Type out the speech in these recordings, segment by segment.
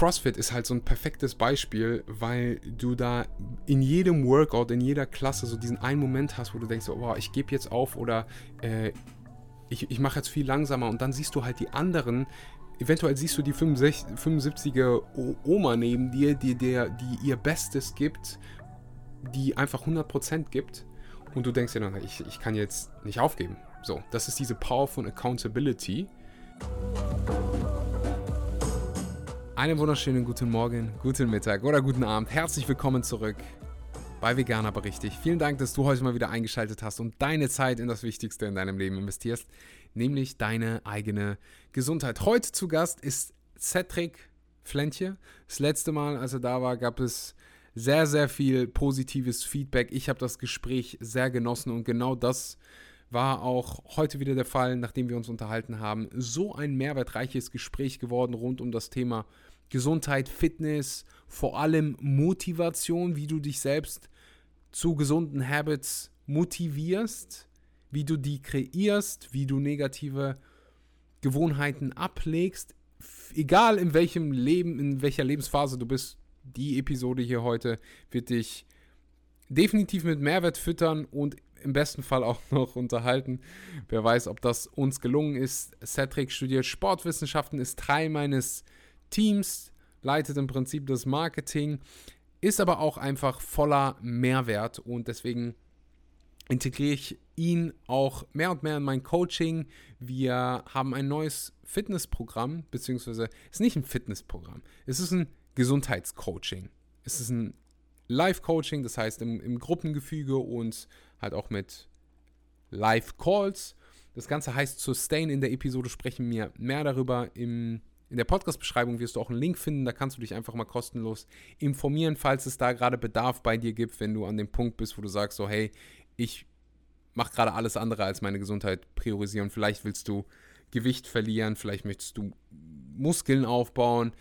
CrossFit ist halt so ein perfektes Beispiel, weil du da in jedem Workout, in jeder Klasse so diesen einen Moment hast, wo du denkst, oh, ich gebe jetzt auf oder äh, ich, ich mache jetzt viel langsamer und dann siehst du halt die anderen, eventuell siehst du die 65, 75er Oma neben dir, die, der, die ihr Bestes gibt, die einfach 100% gibt und du denkst dir dann, ich, ich kann jetzt nicht aufgeben. So, das ist diese Power von Accountability. Einen wunderschönen guten Morgen, guten Mittag oder guten Abend. Herzlich willkommen zurück bei Vegan aber richtig. Vielen Dank, dass du heute mal wieder eingeschaltet hast und deine Zeit in das Wichtigste in deinem Leben investierst, nämlich deine eigene Gesundheit. Heute zu Gast ist Cedric Flentje. Das letzte Mal, als er da war, gab es sehr, sehr viel positives Feedback. Ich habe das Gespräch sehr genossen und genau das war auch heute wieder der Fall, nachdem wir uns unterhalten haben. So ein mehrwertreiches Gespräch geworden rund um das Thema Gesundheit, Fitness, vor allem Motivation, wie du dich selbst zu gesunden Habits motivierst, wie du die kreierst, wie du negative Gewohnheiten ablegst, egal in welchem Leben, in welcher Lebensphase du bist. Die Episode hier heute wird dich definitiv mit Mehrwert füttern und im besten Fall auch noch unterhalten. Wer weiß, ob das uns gelungen ist. Cedric studiert Sportwissenschaften, ist Teil meines Teams, leitet im Prinzip das Marketing, ist aber auch einfach voller Mehrwert und deswegen integriere ich ihn auch mehr und mehr in mein Coaching. Wir haben ein neues Fitnessprogramm, beziehungsweise es ist nicht ein Fitnessprogramm, es ist ein Gesundheitscoaching. Es ist ein Live-Coaching, das heißt im, im Gruppengefüge und halt auch mit Live-Calls. Das Ganze heißt Sustain. In der Episode sprechen wir mehr darüber im in der Podcast-Beschreibung wirst du auch einen Link finden, da kannst du dich einfach mal kostenlos informieren, falls es da gerade Bedarf bei dir gibt, wenn du an dem Punkt bist, wo du sagst, so hey, ich mache gerade alles andere als meine Gesundheit priorisieren. Vielleicht willst du Gewicht verlieren, vielleicht möchtest du Muskeln aufbauen.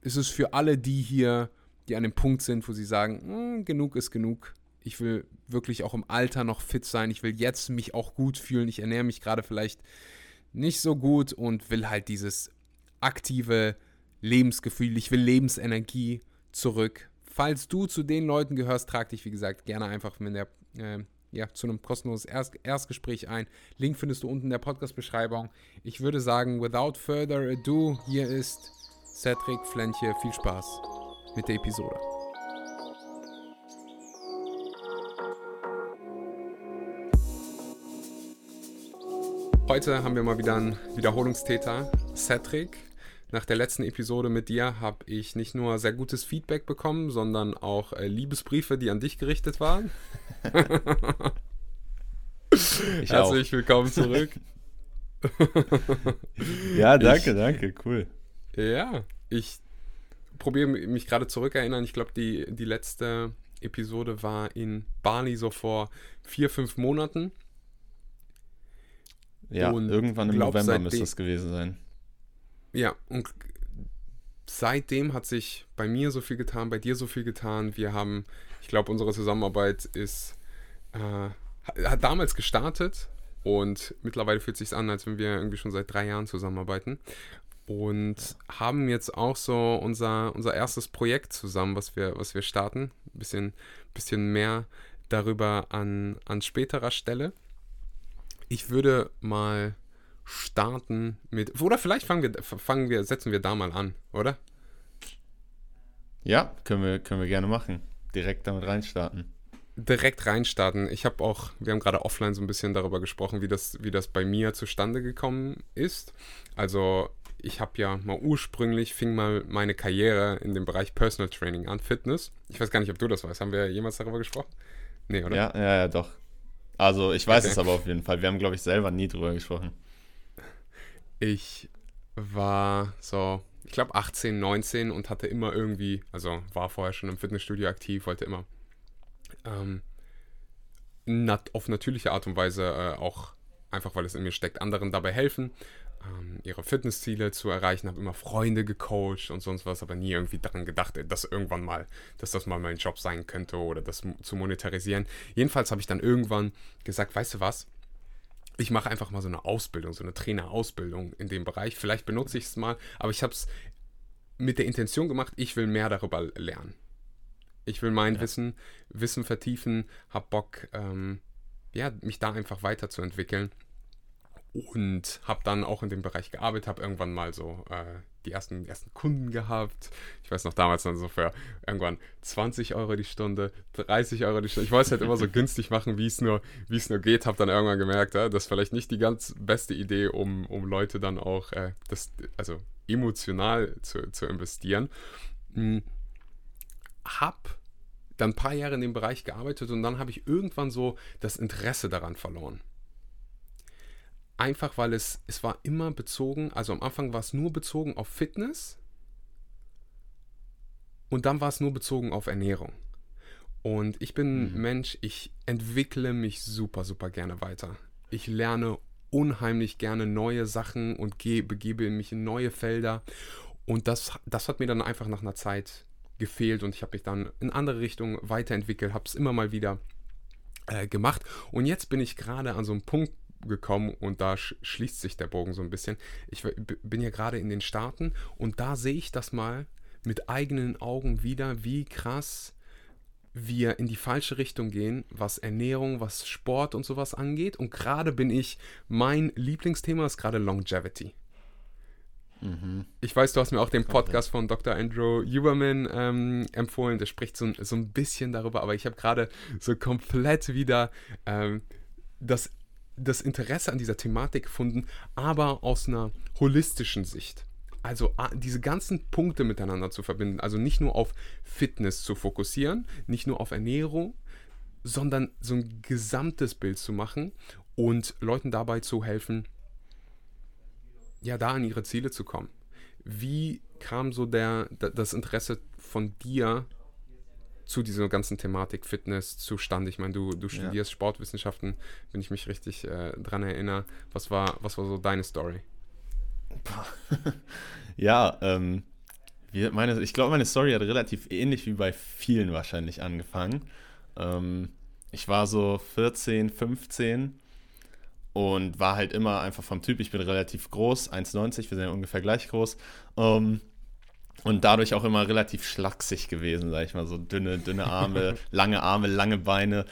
Es ist für alle die hier, die an dem Punkt sind, wo sie sagen, hm, genug ist genug. Ich will wirklich auch im Alter noch fit sein. Ich will jetzt mich auch gut fühlen. Ich ernähre mich gerade vielleicht nicht so gut und will halt dieses aktive Lebensgefühl, ich will Lebensenergie zurück. Falls du zu den Leuten gehörst, trag dich, wie gesagt, gerne einfach mit der, äh, ja, zu einem kostenlosen Erst Erstgespräch ein. Link findest du unten in der Podcast-Beschreibung. Ich würde sagen, without further ado, hier ist Cedric Flentje. Viel Spaß mit der Episode. Heute haben wir mal wieder einen Wiederholungstäter, Cedric. Nach der letzten Episode mit dir habe ich nicht nur sehr gutes Feedback bekommen, sondern auch äh, Liebesbriefe, die an dich gerichtet waren. ich Herzlich auch. willkommen zurück. ja, danke, ich, danke, cool. Ja, ich probiere mich gerade zurückerinnern. Ich glaube, die, die letzte Episode war in Bali so vor vier, fünf Monaten. Ja, und irgendwann im November müsste es gewesen sein. Ja, und seitdem hat sich bei mir so viel getan, bei dir so viel getan. Wir haben, ich glaube, unsere Zusammenarbeit ist, äh, hat damals gestartet und mittlerweile fühlt es sich an, als wenn wir irgendwie schon seit drei Jahren zusammenarbeiten. Und haben jetzt auch so unser, unser erstes Projekt zusammen, was wir, was wir starten. Ein bisschen, bisschen mehr darüber an, an späterer Stelle ich würde mal starten mit. Oder vielleicht fangen wir, fangen wir, setzen wir da mal an, oder? Ja, können wir, können wir gerne machen. Direkt damit reinstarten. Direkt reinstarten. Ich habe auch, wir haben gerade offline so ein bisschen darüber gesprochen, wie das, wie das bei mir zustande gekommen ist. Also ich habe ja mal ursprünglich, fing mal meine Karriere in dem Bereich Personal Training an, Fitness. Ich weiß gar nicht, ob du das weißt. Haben wir jemals darüber gesprochen? Nee, oder? Ja, ja, ja, doch. Also ich weiß okay. es aber auf jeden Fall. Wir haben, glaube ich, selber nie drüber gesprochen. Ich war so, ich glaube 18, 19 und hatte immer irgendwie, also war vorher schon im Fitnessstudio aktiv, wollte immer ähm, nat auf natürliche Art und Weise äh, auch einfach, weil es in mir steckt, anderen dabei helfen ähm, ihre Fitnessziele zu erreichen, habe immer Freunde gecoacht und sonst was, aber nie irgendwie daran gedacht, dass irgendwann mal, dass das mal mein Job sein könnte oder das zu monetarisieren. Jedenfalls habe ich dann irgendwann gesagt, weißt du was? Ich mache einfach mal so eine Ausbildung, so eine Trainerausbildung in dem Bereich. Vielleicht benutze ich es mal, aber ich habe es mit der Intention gemacht, ich will mehr darüber lernen. Ich will mein ja. Wissen, Wissen vertiefen, hab Bock, ähm, ja, mich da einfach weiterzuentwickeln. Und habe dann auch in dem Bereich gearbeitet, habe irgendwann mal so äh, die ersten, ersten Kunden gehabt. Ich weiß noch damals dann so für irgendwann 20 Euro die Stunde, 30 Euro die Stunde. Ich wollte es halt immer so günstig machen, wie es nur, nur geht. Habe dann irgendwann gemerkt, ja, das ist vielleicht nicht die ganz beste Idee, um, um Leute dann auch äh, das, also emotional zu, zu investieren. Hm. Hab dann ein paar Jahre in dem Bereich gearbeitet und dann habe ich irgendwann so das Interesse daran verloren. Einfach weil es, es war immer bezogen, also am Anfang war es nur bezogen auf Fitness und dann war es nur bezogen auf Ernährung. Und ich bin mhm. Mensch, ich entwickle mich super, super gerne weiter. Ich lerne unheimlich gerne neue Sachen und gehe, begebe mich in neue Felder. Und das, das hat mir dann einfach nach einer Zeit gefehlt und ich habe mich dann in andere Richtungen weiterentwickelt, habe es immer mal wieder äh, gemacht. Und jetzt bin ich gerade an so einem Punkt gekommen und da sch schließt sich der Bogen so ein bisschen. Ich bin ja gerade in den Staaten und da sehe ich das mal mit eigenen Augen wieder, wie krass wir in die falsche Richtung gehen, was Ernährung, was Sport und sowas angeht. Und gerade bin ich, mein Lieblingsthema ist gerade Longevity. Mhm. Ich weiß, du hast mir auch den Podcast von Dr. Andrew Huberman ähm, empfohlen. Der spricht so, so ein bisschen darüber, aber ich habe gerade so komplett wieder ähm, das das Interesse an dieser Thematik gefunden, aber aus einer holistischen Sicht. Also diese ganzen Punkte miteinander zu verbinden, also nicht nur auf Fitness zu fokussieren, nicht nur auf Ernährung, sondern so ein gesamtes Bild zu machen und Leuten dabei zu helfen, ja, da an ihre Ziele zu kommen. Wie kam so der, das Interesse von dir zu dieser ganzen Thematik Fitness zustande? Ich meine, du, du studierst ja. Sportwissenschaften, wenn ich mich richtig äh, dran erinnere. Was war, was war so deine Story? ja, ähm, wir, meine, ich glaube, meine Story hat relativ ähnlich wie bei vielen wahrscheinlich angefangen. Ähm, ich war so 14, 15 und war halt immer einfach vom Typ, ich bin relativ groß, 1,90, wir sind ja ungefähr gleich groß. Ähm, und dadurch auch immer relativ schlaksig gewesen, sag ich mal, so dünne, dünne Arme, lange Arme, lange Beine.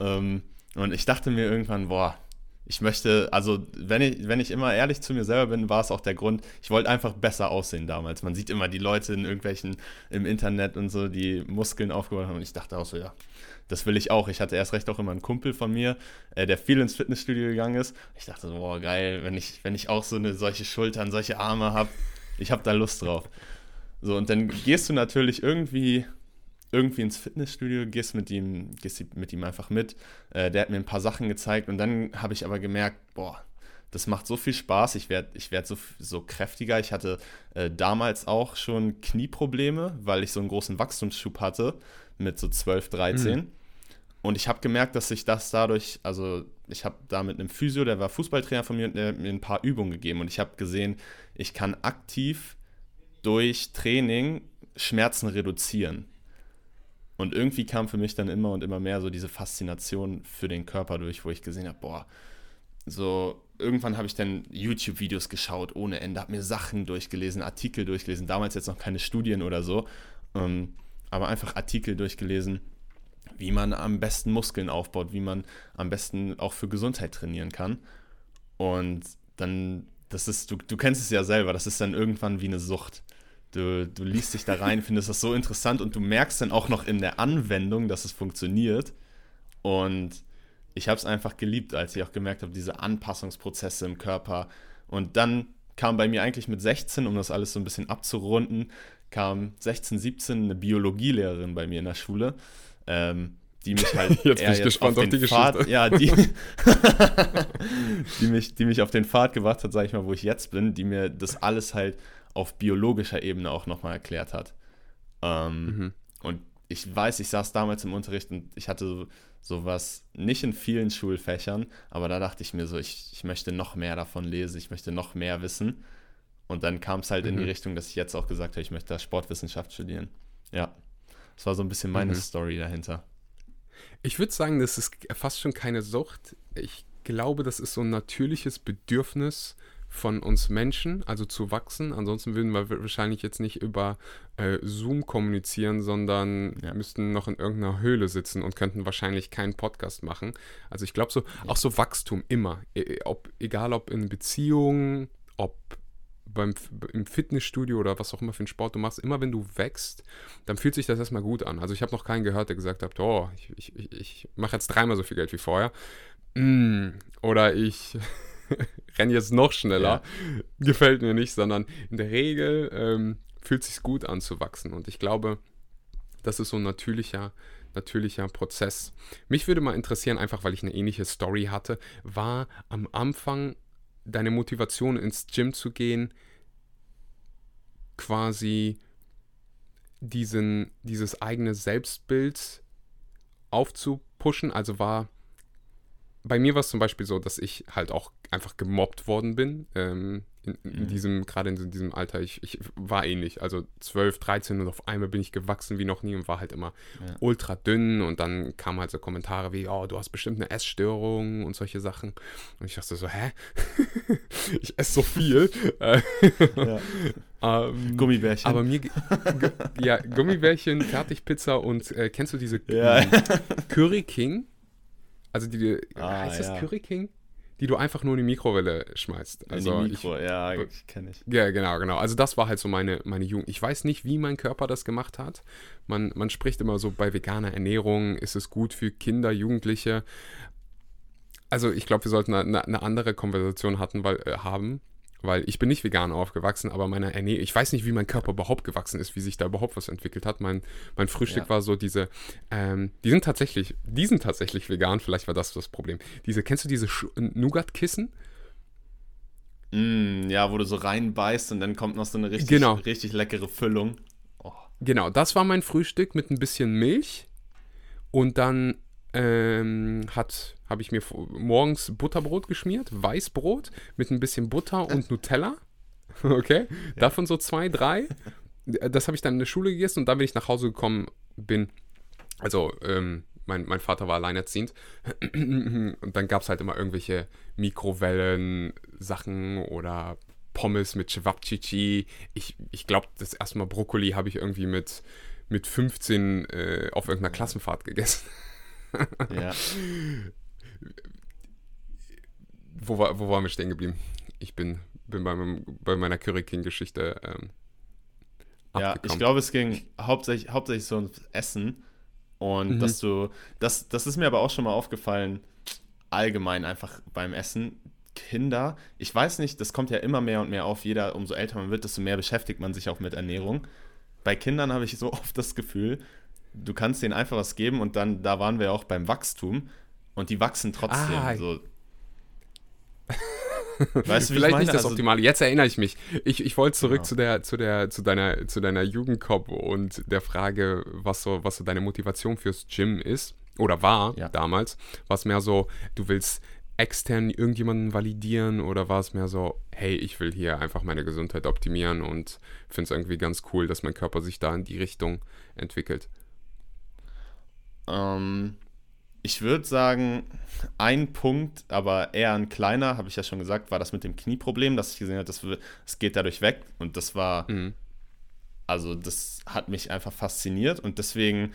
Ähm, und ich dachte mir irgendwann, boah, ich möchte, also wenn ich, wenn ich immer ehrlich zu mir selber bin, war es auch der Grund, ich wollte einfach besser aussehen damals. Man sieht immer die Leute in irgendwelchen, im Internet und so, die Muskeln aufgebaut haben und ich dachte auch so, ja, das will ich auch. Ich hatte erst recht auch immer einen Kumpel von mir, äh, der viel ins Fitnessstudio gegangen ist. Ich dachte so, boah, geil, wenn ich, wenn ich auch so eine solche Schultern, solche Arme habe, ich habe da Lust drauf. So, und dann gehst du natürlich irgendwie, irgendwie ins Fitnessstudio, gehst mit ihm, gehst mit ihm einfach mit. Äh, der hat mir ein paar Sachen gezeigt und dann habe ich aber gemerkt, boah, das macht so viel Spaß, ich werde ich werd so, so kräftiger. Ich hatte äh, damals auch schon Knieprobleme, weil ich so einen großen Wachstumsschub hatte mit so 12, 13. Mhm. Und ich habe gemerkt, dass sich das dadurch, also ich habe da mit einem Physio, der war Fußballtrainer von mir, und der hat mir ein paar Übungen gegeben. Und ich habe gesehen, ich kann aktiv durch Training Schmerzen reduzieren. Und irgendwie kam für mich dann immer und immer mehr so diese Faszination für den Körper durch, wo ich gesehen habe, boah, so irgendwann habe ich dann YouTube-Videos geschaut ohne Ende, habe mir Sachen durchgelesen, Artikel durchgelesen, damals jetzt noch keine Studien oder so, ähm, aber einfach Artikel durchgelesen, wie man am besten Muskeln aufbaut, wie man am besten auch für Gesundheit trainieren kann. Und dann, das ist, du, du kennst es ja selber, das ist dann irgendwann wie eine Sucht. Du, du liest dich da rein, findest das so interessant und du merkst dann auch noch in der Anwendung, dass es funktioniert. Und ich habe es einfach geliebt, als ich auch gemerkt habe, diese Anpassungsprozesse im Körper. Und dann kam bei mir eigentlich mit 16, um das alles so ein bisschen abzurunden, kam 16, 17 eine Biologielehrerin bei mir in der Schule, ähm, die mich halt jetzt bin ich gespannt auf, auf die Pfad, Geschichte. ja, die, die, mich, die mich auf den Pfad gebracht hat, sage ich mal, wo ich jetzt bin, die mir das alles halt auf biologischer Ebene auch nochmal erklärt hat. Ähm, mhm. Und ich weiß, ich saß damals im Unterricht und ich hatte sowas nicht in vielen Schulfächern, aber da dachte ich mir so, ich, ich möchte noch mehr davon lesen, ich möchte noch mehr wissen. Und dann kam es halt mhm. in die mhm. Richtung, dass ich jetzt auch gesagt habe, ich möchte Sportwissenschaft studieren. Ja, das war so ein bisschen meine mhm. Story dahinter. Ich würde sagen, das ist fast schon keine Sucht. Ich glaube, das ist so ein natürliches Bedürfnis von uns Menschen, also zu wachsen. Ansonsten würden wir wahrscheinlich jetzt nicht über äh, Zoom kommunizieren, sondern ja. müssten noch in irgendeiner Höhle sitzen und könnten wahrscheinlich keinen Podcast machen. Also ich glaube so, ja. auch so Wachstum immer. E, e ob, egal ob in Beziehungen, ob beim, im Fitnessstudio oder was auch immer für einen Sport du machst, immer wenn du wächst, dann fühlt sich das erstmal gut an. Also ich habe noch keinen gehört, der gesagt hat, oh, ich, ich, ich mache jetzt dreimal so viel Geld wie vorher. Mm, oder ich renne jetzt noch schneller. Ja. Gefällt mir nicht, sondern in der Regel ähm, fühlt es sich gut an zu wachsen. Und ich glaube, das ist so ein natürlicher, natürlicher Prozess. Mich würde mal interessieren, einfach weil ich eine ähnliche Story hatte, war am Anfang deine Motivation ins Gym zu gehen, quasi diesen, dieses eigene Selbstbild aufzupushen? Also war bei mir war es zum Beispiel so, dass ich halt auch einfach gemobbt worden bin. Ähm, in, in mhm. diesem, gerade in diesem Alter, ich, ich war ähnlich. Also 12, 13 und auf einmal bin ich gewachsen wie noch nie und war halt immer ja. ultra dünn und dann kamen halt so Kommentare wie, oh, du hast bestimmt eine Essstörung und solche Sachen. Und ich dachte so, hä? ich esse so viel. ähm, Gummibärchen. Aber mir, ja, Gummibärchen, Fertigpizza und äh, kennst du diese ja. Curry King? Also die, ah, heißt das Curry King? Die du einfach nur in die Mikrowelle schmeißt. Also in die Mikro, ich, ja, kenne ich. Ja, genau, genau. Also das war halt so meine, meine Jugend. Ich weiß nicht, wie mein Körper das gemacht hat. Man, man spricht immer so, bei veganer Ernährung ist es gut für Kinder, Jugendliche. Also ich glaube, wir sollten eine, eine andere Konversation hatten, weil, äh, haben, weil ich bin nicht vegan aufgewachsen, aber meine Ernährung, ich weiß nicht, wie mein Körper überhaupt gewachsen ist, wie sich da überhaupt was entwickelt hat. Mein, mein Frühstück ja. war so diese, ähm, die sind tatsächlich, die sind tatsächlich vegan, vielleicht war das das Problem. Diese, kennst du diese Nougat-Kissen? Mm, ja, wo du so reinbeißt und dann kommt noch so eine richtig, genau. richtig leckere Füllung. Oh. Genau, das war mein Frühstück mit ein bisschen Milch und dann ähm, hat, habe ich mir morgens Butterbrot geschmiert, Weißbrot mit ein bisschen Butter und Nutella. Okay, davon so zwei, drei. Das habe ich dann in der Schule gegessen und dann, wenn ich nach Hause gekommen bin, also ähm, mein, mein Vater war alleinerziehend und dann gab es halt immer irgendwelche Mikrowellen-Sachen oder Pommes mit Cevapcici. Ich, ich glaube, das erste Mal Brokkoli habe ich irgendwie mit, mit 15 äh, auf irgendeiner Klassenfahrt gegessen ja. Wo, war, wo waren wir stehen geblieben? Ich bin, bin bei, meinem, bei meiner Curry King-Geschichte. Ähm, ja, ich glaube, es ging hauptsächlich, hauptsächlich so ums Essen. Und mhm. dass du, das, das ist mir aber auch schon mal aufgefallen, allgemein einfach beim Essen. Kinder, ich weiß nicht, das kommt ja immer mehr und mehr auf. Jeder, umso älter man wird, desto mehr beschäftigt man sich auch mit Ernährung. Bei Kindern habe ich so oft das Gefühl, du kannst denen einfach was geben und dann, da waren wir auch beim Wachstum und die wachsen trotzdem. Ah, so. weißt du, Vielleicht meine? nicht das also, Optimale. Jetzt erinnere ich mich. Ich, ich wollte zurück genau. zu der, zu der, zu deiner, zu deiner Jugendcop und der Frage, was so, was so deine Motivation fürs Gym ist oder war ja. damals. War es mehr so, du willst extern irgendjemanden validieren oder war es mehr so, hey, ich will hier einfach meine Gesundheit optimieren und finde es irgendwie ganz cool, dass mein Körper sich da in die Richtung entwickelt? Ähm, ich würde sagen, ein Punkt, aber eher ein kleiner, habe ich ja schon gesagt, war das mit dem Knieproblem, dass ich gesehen habe, es geht dadurch weg. Und das war, mhm. also das hat mich einfach fasziniert. Und deswegen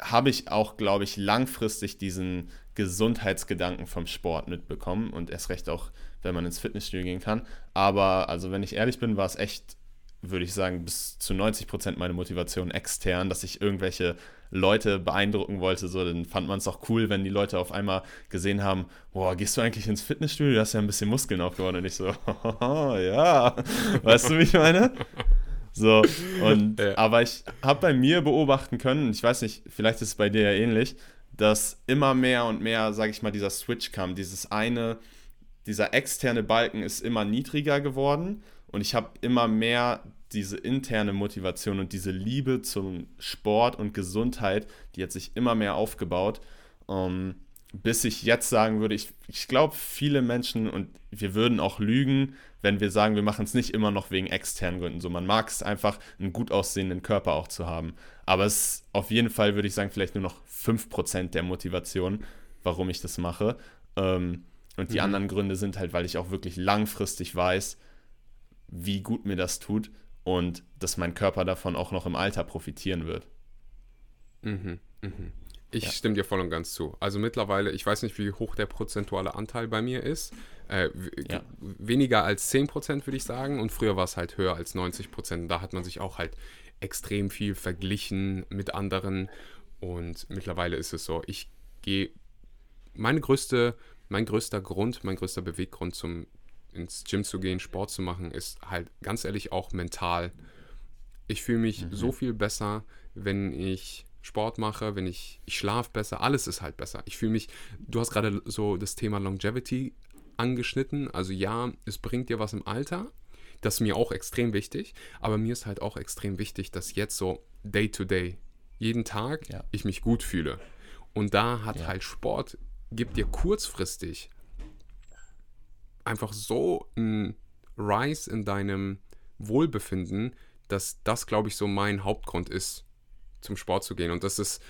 habe ich auch, glaube ich, langfristig diesen Gesundheitsgedanken vom Sport mitbekommen und erst recht auch, wenn man ins Fitnessstudio gehen kann. Aber also, wenn ich ehrlich bin, war es echt, würde ich sagen, bis zu 90 Prozent meine Motivation extern, dass ich irgendwelche Leute beeindrucken wollte, so, dann fand man es auch cool, wenn die Leute auf einmal gesehen haben, boah, gehst du eigentlich ins Fitnessstudio? Du hast ja ein bisschen Muskeln aufgebaut und ich so, ja, weißt du, wie ich meine? So, und, ja. aber ich habe bei mir beobachten können, ich weiß nicht, vielleicht ist es bei dir ja ähnlich, dass immer mehr und mehr, sage ich mal, dieser Switch kam, dieses eine, dieser externe Balken ist immer niedriger geworden und ich habe immer mehr diese interne Motivation und diese Liebe zum Sport und Gesundheit, die hat sich immer mehr aufgebaut. Ähm, bis ich jetzt sagen würde, ich, ich glaube, viele Menschen und wir würden auch lügen, wenn wir sagen, wir machen es nicht immer noch wegen externen Gründen. So, man mag es einfach, einen gut aussehenden Körper auch zu haben. Aber es ist auf jeden Fall, würde ich sagen, vielleicht nur noch 5% der Motivation, warum ich das mache. Ähm, Und die mhm. anderen Gründe sind halt, weil ich auch wirklich langfristig weiß, wie gut mir das tut und dass mein Körper davon auch noch im Alter profitieren wird. Mhm, mhm. Ich ja. stimme dir voll und ganz zu. Also mittlerweile, ich weiß nicht, wie hoch der prozentuale Anteil bei mir ist. Äh, ja. Weniger als 10% würde ich sagen. Und früher war es halt höher als 90%. Da hat man sich auch halt extrem viel verglichen mit anderen. Und mittlerweile ist es so, ich gehe, meine größte, mein größter Grund, mein größter Beweggrund zum ins Gym zu gehen, Sport zu machen, ist halt ganz ehrlich auch mental. Ich fühle mich mhm. so viel besser, wenn ich Sport mache, wenn ich, ich schlafe besser, alles ist halt besser. Ich fühle mich, du hast gerade so das Thema Longevity angeschnitten. Also ja, es bringt dir was im Alter. Das ist mir auch extrem wichtig. Aber mir ist halt auch extrem wichtig, dass jetzt so day to day, jeden Tag, ja. ich mich gut fühle. Und da hat ja. halt Sport, gibt dir kurzfristig einfach so ein Rise in deinem Wohlbefinden, dass das, glaube ich, so mein Hauptgrund ist, zum Sport zu gehen. Und das ist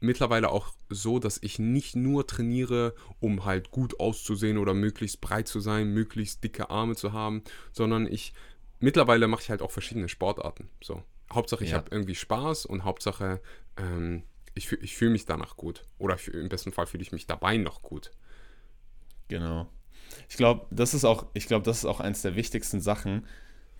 mittlerweile auch so, dass ich nicht nur trainiere, um halt gut auszusehen oder möglichst breit zu sein, möglichst dicke Arme zu haben, sondern ich mittlerweile mache ich halt auch verschiedene Sportarten. So. Hauptsache, ich ja. habe irgendwie Spaß und Hauptsache, ähm, ich, ich fühle mich danach gut. Oder im besten Fall fühle ich mich dabei noch gut. Genau. Ich glaube, das ist auch, ich glaube, das ist auch eins der wichtigsten Sachen,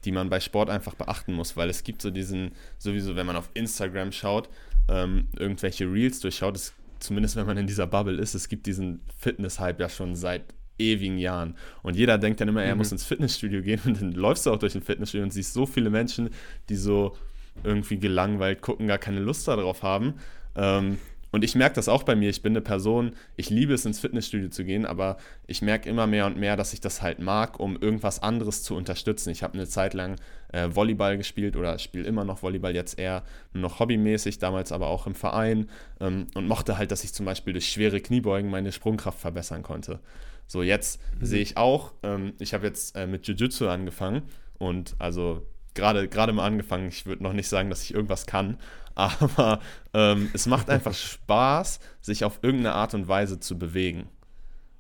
die man bei Sport einfach beachten muss, weil es gibt so diesen, sowieso, wenn man auf Instagram schaut, ähm, irgendwelche Reels durchschaut, es, zumindest wenn man in dieser Bubble ist, es gibt diesen Fitness-Hype ja schon seit ewigen Jahren. Und jeder denkt dann immer, er mhm. muss ins Fitnessstudio gehen und dann läufst du auch durch ein Fitnessstudio und siehst so viele Menschen, die so irgendwie gelangweilt gucken, gar keine Lust darauf haben. Ähm, und ich merke das auch bei mir. Ich bin eine Person, ich liebe es, ins Fitnessstudio zu gehen, aber ich merke immer mehr und mehr, dass ich das halt mag, um irgendwas anderes zu unterstützen. Ich habe eine Zeit lang äh, Volleyball gespielt oder spiele immer noch Volleyball, jetzt eher nur noch hobbymäßig, damals aber auch im Verein ähm, und mochte halt, dass ich zum Beispiel durch schwere Kniebeugen meine Sprungkraft verbessern konnte. So, jetzt mhm. sehe ich auch, ähm, ich habe jetzt äh, mit Jiu-Jitsu angefangen und also gerade gerade mal angefangen. Ich würde noch nicht sagen, dass ich irgendwas kann, aber ähm, es macht einfach Spaß, sich auf irgendeine Art und Weise zu bewegen.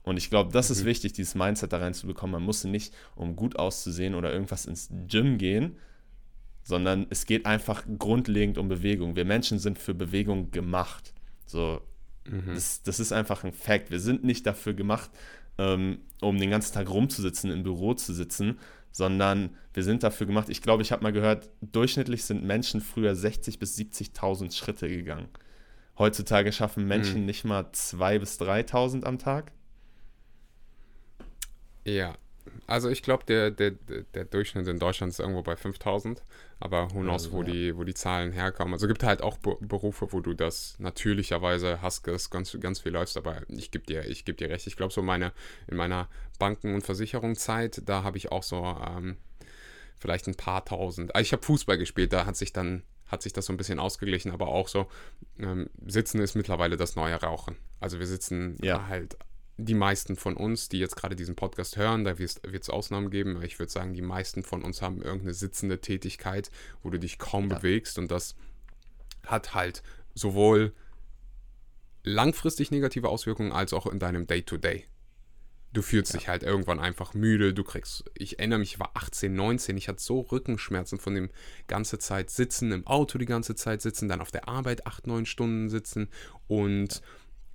Und ich glaube, das ist mhm. wichtig, dieses Mindset da reinzubekommen. Man muss nicht, um gut auszusehen oder irgendwas ins Gym gehen, sondern es geht einfach grundlegend um Bewegung. Wir Menschen sind für Bewegung gemacht. So, mhm. das, das ist einfach ein Fact. Wir sind nicht dafür gemacht, ähm, um den ganzen Tag rumzusitzen, im Büro zu sitzen, sondern wir sind dafür gemacht. Ich glaube, ich habe mal gehört, durchschnittlich sind Menschen früher 60.000 bis 70.000 Schritte gegangen. Heutzutage schaffen Menschen mhm. nicht mal 2.000 bis 3.000 am Tag. Ja, also ich glaube, der, der, der Durchschnitt in Deutschland ist irgendwo bei 5000, aber who knows, also, wo, ja. die, wo die Zahlen herkommen. Also gibt halt auch Berufe, wo du das natürlicherweise hast, ganz, ganz viel läufst, aber ich gebe dir, geb dir recht. Ich glaube, so meine, in meiner Banken- und Versicherungszeit, da habe ich auch so ähm, vielleicht ein paar tausend. Also ich habe Fußball gespielt, da hat sich dann hat sich das so ein bisschen ausgeglichen, aber auch so, ähm, Sitzen ist mittlerweile das neue Rauchen. Also wir sitzen ja. halt die meisten von uns, die jetzt gerade diesen Podcast hören, da wird es Ausnahmen geben, aber ich würde sagen, die meisten von uns haben irgendeine sitzende Tätigkeit, wo du dich kaum ja. bewegst und das hat halt sowohl langfristig negative Auswirkungen als auch in deinem Day-to-Day. -Day. Du fühlst ja. dich halt irgendwann einfach müde, du kriegst, ich erinnere mich, ich war 18, 19, ich hatte so Rückenschmerzen von dem ganze Zeit sitzen, im Auto die ganze Zeit sitzen, dann auf der Arbeit 8, 9 Stunden sitzen und ja.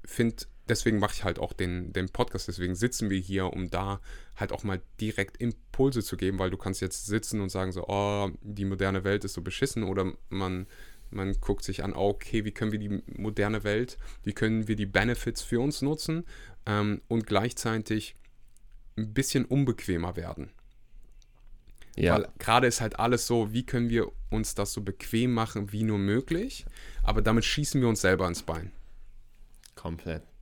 finde deswegen mache ich halt auch den, den Podcast, deswegen sitzen wir hier, um da halt auch mal direkt Impulse zu geben, weil du kannst jetzt sitzen und sagen so, oh, die moderne Welt ist so beschissen oder man, man guckt sich an, okay, wie können wir die moderne Welt, wie können wir die Benefits für uns nutzen ähm, und gleichzeitig ein bisschen unbequemer werden. Ja. Weil gerade ist halt alles so, wie können wir uns das so bequem machen wie nur möglich, aber damit schießen wir uns selber ins Bein. Komplett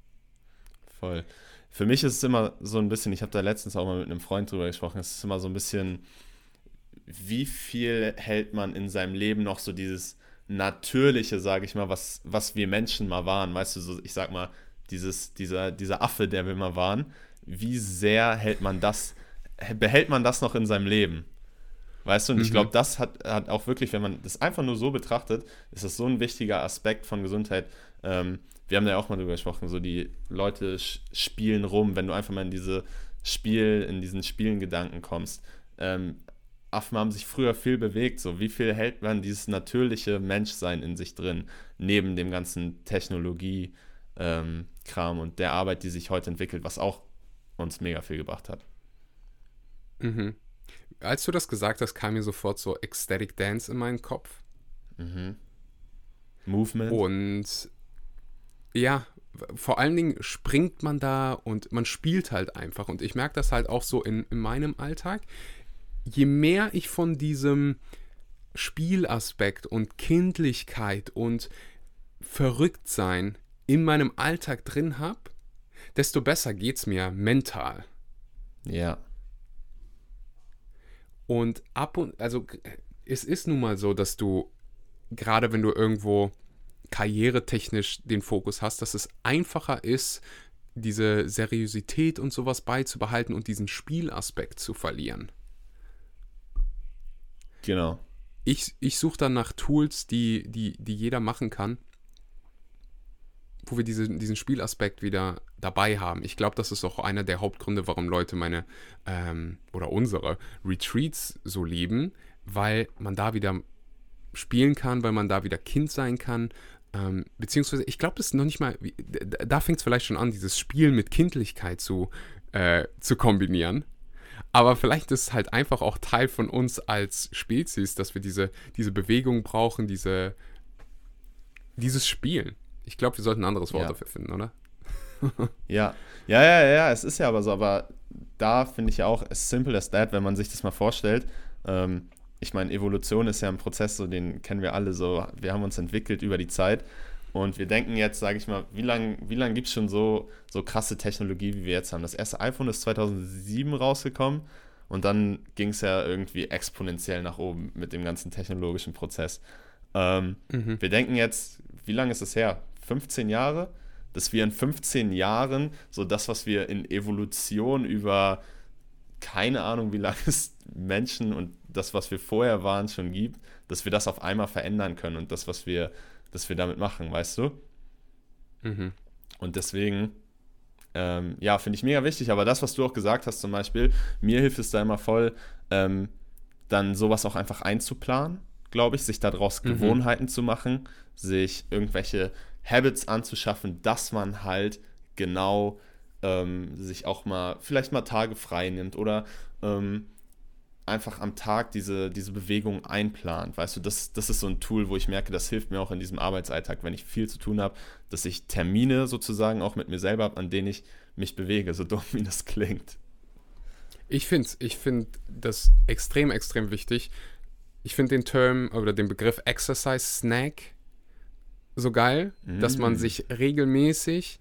voll. Für mich ist es immer so ein bisschen, ich habe da letztens auch mal mit einem Freund drüber gesprochen, es ist immer so ein bisschen, wie viel hält man in seinem Leben noch so dieses Natürliche, sage ich mal, was, was wir Menschen mal waren, weißt du, so, ich sag mal, dieses, dieser, dieser Affe, der wir mal waren, wie sehr hält man das, behält man das noch in seinem Leben? Weißt du, und mhm. ich glaube, das hat, hat auch wirklich, wenn man das einfach nur so betrachtet, ist das so ein wichtiger Aspekt von Gesundheit. Ähm, wir haben da ja auch mal drüber gesprochen, so die Leute spielen rum, wenn du einfach mal in diese Spiel, in diesen Spielengedanken kommst. Ähm, Affen haben sich früher viel bewegt, so wie viel hält man dieses natürliche Menschsein in sich drin, neben dem ganzen Technologie-Kram ähm, und der Arbeit, die sich heute entwickelt, was auch uns mega viel gebracht hat. Mhm als du das gesagt hast, kam mir sofort so Ecstatic Dance in meinen Kopf. Mhm. Movement. Und ja, vor allen Dingen springt man da und man spielt halt einfach. Und ich merke das halt auch so in, in meinem Alltag. Je mehr ich von diesem Spielaspekt und Kindlichkeit und Verrücktsein in meinem Alltag drin habe, desto besser geht es mir mental. Ja. Und ab und, also es ist nun mal so, dass du, gerade wenn du irgendwo karrieretechnisch den Fokus hast, dass es einfacher ist, diese Seriosität und sowas beizubehalten und diesen Spielaspekt zu verlieren. Genau. Ich, ich suche dann nach Tools, die, die, die jeder machen kann, wo wir diese, diesen Spielaspekt wieder dabei haben. Ich glaube, das ist auch einer der Hauptgründe, warum Leute meine ähm, oder unsere Retreats so lieben, weil man da wieder spielen kann, weil man da wieder Kind sein kann. Ähm, beziehungsweise, ich glaube, das ist noch nicht mal, da fängt es vielleicht schon an, dieses Spiel mit Kindlichkeit zu, äh, zu kombinieren. Aber vielleicht ist es halt einfach auch Teil von uns als Spezies, dass wir diese, diese Bewegung brauchen, diese, dieses Spielen. Ich glaube, wir sollten ein anderes Wort ja. dafür finden, oder? ja. ja, ja, ja, es ist ja aber so, aber da finde ich ja auch as simple as that, wenn man sich das mal vorstellt. Ähm, ich meine, Evolution ist ja ein Prozess, so den kennen wir alle so. Wir haben uns entwickelt über die Zeit und wir denken jetzt, sage ich mal, wie lange wie lang gibt es schon so, so krasse Technologie, wie wir jetzt haben? Das erste iPhone ist 2007 rausgekommen und dann ging es ja irgendwie exponentiell nach oben mit dem ganzen technologischen Prozess. Ähm, mhm. Wir denken jetzt, wie lange ist es her? 15 Jahre? dass wir in 15 Jahren so das, was wir in Evolution über keine Ahnung, wie lange es Menschen und das, was wir vorher waren, schon gibt, dass wir das auf einmal verändern können und das, was wir, dass wir damit machen, weißt du? Mhm. Und deswegen, ähm, ja, finde ich mega wichtig. Aber das, was du auch gesagt hast, zum Beispiel, mir hilft es da immer voll, ähm, dann sowas auch einfach einzuplanen, glaube ich, sich daraus mhm. Gewohnheiten zu machen, sich irgendwelche Habits anzuschaffen, dass man halt genau ähm, sich auch mal, vielleicht mal Tage frei nimmt oder ähm, einfach am Tag diese, diese Bewegung einplant. Weißt du, das, das ist so ein Tool, wo ich merke, das hilft mir auch in diesem Arbeitsalltag, wenn ich viel zu tun habe, dass ich Termine sozusagen auch mit mir selber habe, an denen ich mich bewege, so dumm wie das klingt. Ich finde ich find das extrem, extrem wichtig. Ich finde den Term oder den Begriff Exercise Snack so geil, mm. dass man mm. sich regelmäßig,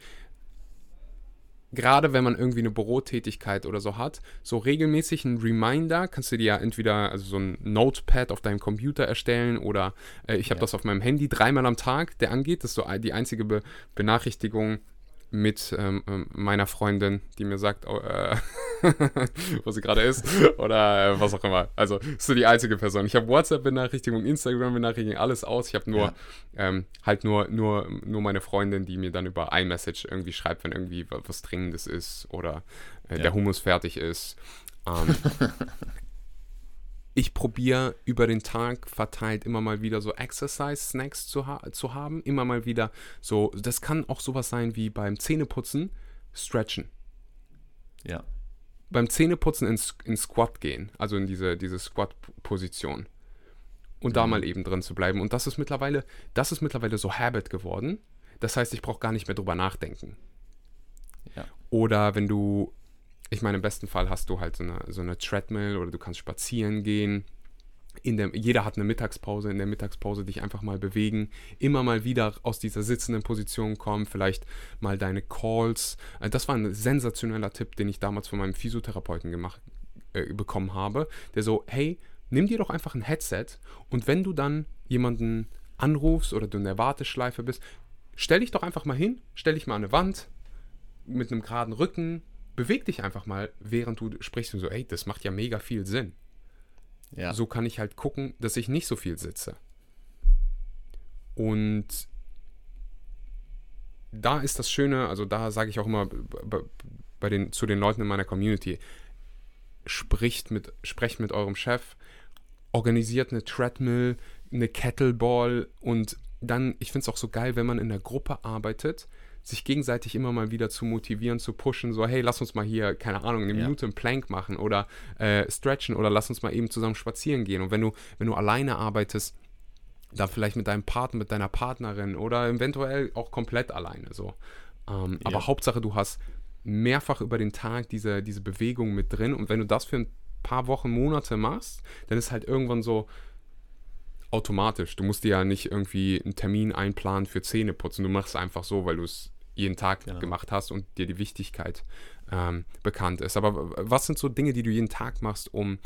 gerade wenn man irgendwie eine Bürotätigkeit oder so hat, so regelmäßig einen Reminder, kannst du dir ja entweder also so ein Notepad auf deinem Computer erstellen oder äh, ich habe ja. das auf meinem Handy dreimal am Tag, der angeht. Das ist so die einzige Be Benachrichtigung, mit ähm, ähm, meiner Freundin, die mir sagt, oh, äh, wo sie gerade ist oder äh, was auch immer. Also ist so die einzige Person. Ich habe WhatsApp-Benachrichtigung, Instagram-Benachrichtigung, alles aus. Ich habe nur ja. ähm, halt nur, nur, nur meine Freundin, die mir dann über iMessage irgendwie schreibt, wenn irgendwie was Dringendes ist oder äh, ja. der Hummus fertig ist. Ähm, ich probiere über den Tag verteilt immer mal wieder so Exercise-Snacks zu, ha zu haben. Immer mal wieder so, das kann auch sowas sein wie beim Zähneputzen, stretchen. Ja. Beim Zähneputzen ins, in Squat gehen, also in diese, diese Squat-Position. Und mhm. da mal eben drin zu bleiben. Und das ist mittlerweile, das ist mittlerweile so Habit geworden. Das heißt, ich brauche gar nicht mehr drüber nachdenken. Ja. Oder wenn du ich meine, im besten Fall hast du halt so eine, so eine Treadmill oder du kannst spazieren gehen. In der, jeder hat eine Mittagspause, in der Mittagspause dich einfach mal bewegen, immer mal wieder aus dieser sitzenden Position kommen, vielleicht mal deine Calls. Äh, das war ein sensationeller Tipp, den ich damals von meinem Physiotherapeuten gemacht, äh, bekommen habe, der so, hey, nimm dir doch einfach ein Headset und wenn du dann jemanden anrufst oder du in der Warteschleife bist, stell dich doch einfach mal hin, stell dich mal an eine Wand mit einem geraden Rücken, beweg dich einfach mal, während du sprichst und so, ey, das macht ja mega viel Sinn. Ja. so kann ich halt gucken, dass ich nicht so viel sitze. Und da ist das Schöne, also da sage ich auch immer bei, den, zu den Leuten in meiner Community, spricht mit, sprecht mit eurem Chef, organisiert eine Treadmill, eine Kettleball und dann, ich finde es auch so geil, wenn man in der Gruppe arbeitet, sich gegenseitig immer mal wieder zu motivieren, zu pushen, so, hey, lass uns mal hier, keine Ahnung, eine Ja. Minute im Plank machen oder äh, stretchen oder lass uns mal eben zusammen spazieren gehen. Und wenn du, wenn du alleine arbeitest, da vielleicht mit deinem Partner, mit deiner Partnerin oder eventuell auch komplett alleine so. Ähm, Ja. Aber Hauptsache, du hast mehrfach über den Tag diese, diese Bewegung mit drin und wenn du das für ein paar Wochen, Monate machst, dann ist halt irgendwann so automatisch. Du musst dir ja nicht irgendwie einen Termin einplanen für Zähneputzen. Du machst es einfach so, weil du es jeden Tag Genau. gemacht hast und dir die Wichtigkeit ähm, bekannt ist. Aber was sind so Dinge, die du jeden Tag machst, um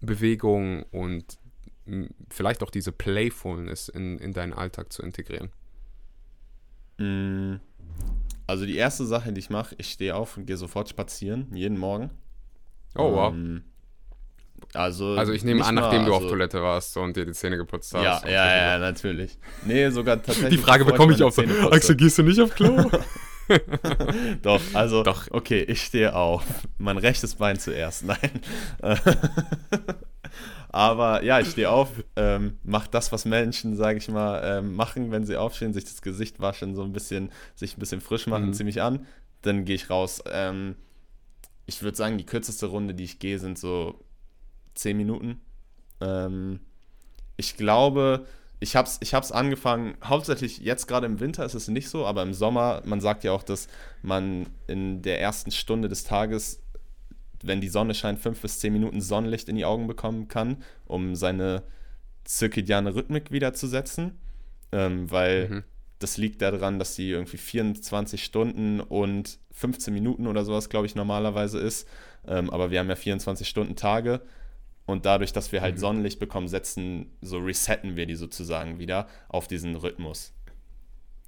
Bewegung und m, vielleicht auch diese Playfulness in, in deinen Alltag zu integrieren? Mm, Also die erste Sache, die ich mache, ich stehe auf und gehe sofort spazieren, jeden Morgen. Oh, wow. Ähm, also, Also ich nehme an, mal, nachdem du auf also- Toilette warst und dir die Zähne geputzt hast. Ja, ja, ja, natürlich. Nee, sogar tatsächlich. Die Frage bekomme ich auch so. Axel, gehst du nicht auf Klo? Doch, also, Doch. okay, ich stehe auf. Mein rechtes Bein zuerst, nein. Aber ja, ich stehe auf, ähm, mach das, was Menschen, sage ich mal, ähm, machen, wenn sie aufstehen, sich das Gesicht waschen, so ein bisschen, sich ein bisschen frisch machen, Mhm. zieh mich an, dann gehe ich raus. Ähm, ich würde sagen, die kürzeste Runde, die ich gehe, sind so 10 Minuten. Ähm, ich glaube, ich habe es ich hab's angefangen, hauptsächlich jetzt gerade im Winter ist es nicht so, aber im Sommer, man sagt ja auch, dass man in der ersten Stunde des Tages, wenn die Sonne scheint, fünf bis zehn Minuten Sonnenlicht in die Augen bekommen kann, um seine zirkadiane Rhythmik wiederzusetzen. Ähm, weil Mhm. das liegt daran, dass sie irgendwie 24 Stunden und 15 Minuten oder sowas, glaube ich, normalerweise ist. Ähm, aber wir haben ja 24 Stunden Tage. Und dadurch, dass wir halt Mhm. Sonnenlicht bekommen, setzen, so resetten wir die sozusagen wieder auf diesen Rhythmus.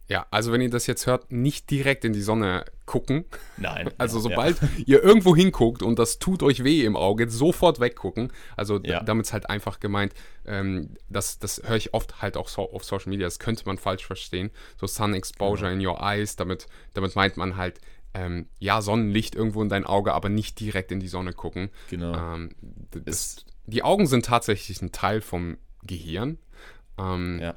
Ja, also wenn ihr das jetzt hört, nicht direkt in die Sonne gucken. Nein. Also ja, sobald ihr irgendwo hinguckt und das tut euch weh im Auge, sofort weggucken. Also Ja. damit ist halt einfach gemeint, ähm, das, das höre ich oft halt auch so auf Social Media, das könnte man falsch verstehen. So Sun Exposure in your eyes, damit, damit meint man halt, ähm, ja, Sonnenlicht irgendwo in dein Auge, aber nicht direkt in die Sonne gucken. Ja, genau. Ähm, das, Ist- die Augen sind tatsächlich ein Teil vom Gehirn. Ähm, ja.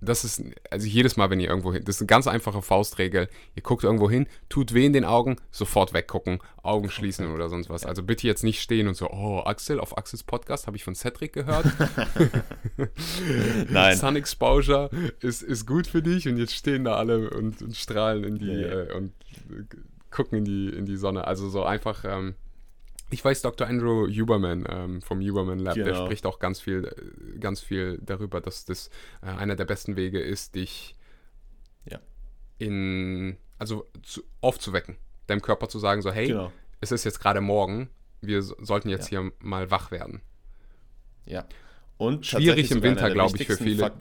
das ist, also jedes Mal, wenn ihr irgendwo hin, das ist eine ganz einfache Faustregel. Ihr guckt irgendwo hin, tut weh in den Augen, sofort weggucken, Augen schließen oder sonst was. Also bitte jetzt nicht stehen und so, oh, Axel, auf Axels Podcast habe ich von Cedric gehört. Nein. Sun Exposure ist, ist gut für dich und jetzt stehen da alle und, und strahlen in die Ja, ja. Äh, und äh, gucken in die, in die Sonne. Also so einfach, ähm, ich weiß, Dr. Andrew Huberman ähm, vom Huberman Lab, der Genau. spricht auch ganz viel, äh, ganz viel darüber, dass das äh, einer der besten Wege ist, dich Ja. in, also zu, aufzuwecken, deinem Körper zu sagen, so, hey, Genau. es ist jetzt gerade morgen, wir so- sollten jetzt Ja. hier mal wach werden. Ja. Und Schwierig im Winter, einer der glaub ich, für viele. Fak-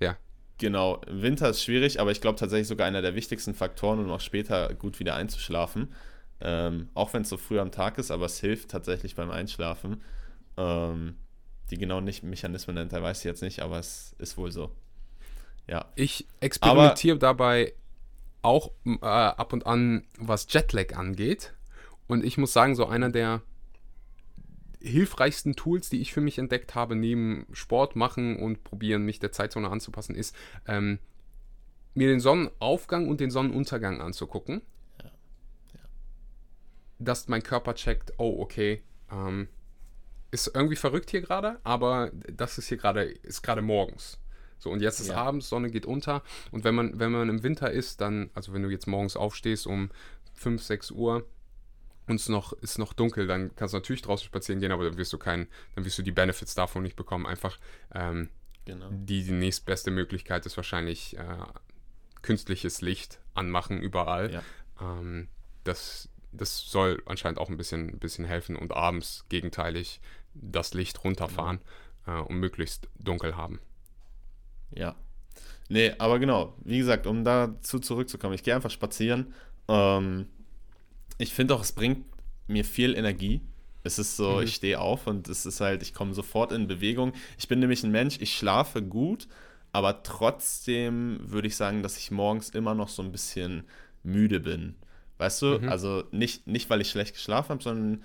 Ja. Genau, im Winter ist schwierig, aber ich glaube tatsächlich sogar einer der wichtigsten Faktoren, um auch später gut wieder einzuschlafen. Ähm, auch wenn es so früh am Tag ist, aber es hilft tatsächlich beim Einschlafen. Ähm, die genauen nicht Mechanismen dahinter weiß ich jetzt nicht, aber es ist wohl so. Ja, Ich experimentiere dabei auch äh, ab und an, was Jetlag angeht. Und ich muss sagen, so einer der hilfreichsten Tools, die ich für mich entdeckt habe, neben Sport machen und probieren, mich der Zeitzone anzupassen, ist, ähm, mir den Sonnenaufgang und den Sonnenuntergang anzugucken. Dass mein Körper checkt, oh, okay, ähm, ist irgendwie verrückt hier gerade, aber das ist hier gerade, ist gerade morgens. So, und jetzt ist Ja. abends, Sonne geht unter. Und wenn man, wenn man im Winter ist, dann, also wenn du jetzt morgens aufstehst um 5, 6 Uhr und es noch, ist noch dunkel, dann kannst du natürlich draußen spazieren gehen, aber dann wirst du keinen, dann wirst du die Benefits davon nicht bekommen. Einfach ähm, genau. die, die nächstbeste Möglichkeit ist wahrscheinlich äh, künstliches Licht anmachen überall. Ja. Ähm, das, das soll anscheinend auch ein bisschen, bisschen helfen und abends gegenteilig das Licht runterfahren Genau. äh, und möglichst dunkel haben. Ja. Nee, aber genau, wie gesagt, um dazu zurückzukommen, ich gehe einfach spazieren. Ähm, ich finde auch, es bringt mir viel Energie. Es ist so, mhm. ich stehe auf und es ist halt, ich komme sofort in Bewegung. Ich bin nämlich ein Mensch, ich schlafe gut, aber trotzdem würde ich sagen, dass ich morgens immer noch so ein bisschen müde bin. Weißt du? Mhm. Also nicht, nicht, weil ich schlecht geschlafen habe, sondern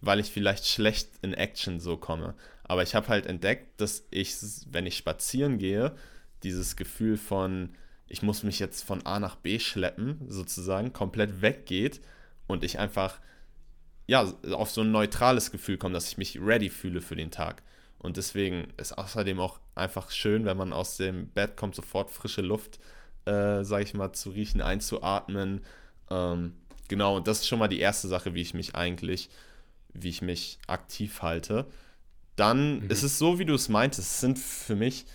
weil ich vielleicht schlecht in Action so komme. Aber ich habe halt entdeckt, dass ich, wenn ich spazieren gehe, dieses Gefühl von, ich muss mich jetzt von A nach B schleppen, sozusagen, komplett weggeht und ich einfach ja, auf so ein neutrales Gefühl komme, dass ich mich ready fühle für den Tag. Und deswegen ist außerdem auch einfach schön, wenn man aus dem Bett kommt, sofort frische Luft, äh, sage ich mal, zu riechen, einzuatmen. Ähm, genau, und das ist schon mal die erste Sache, wie ich mich eigentlich, wie ich mich aktiv halte. Dann mhm. ist es so, wie du es meintest, es sind für mich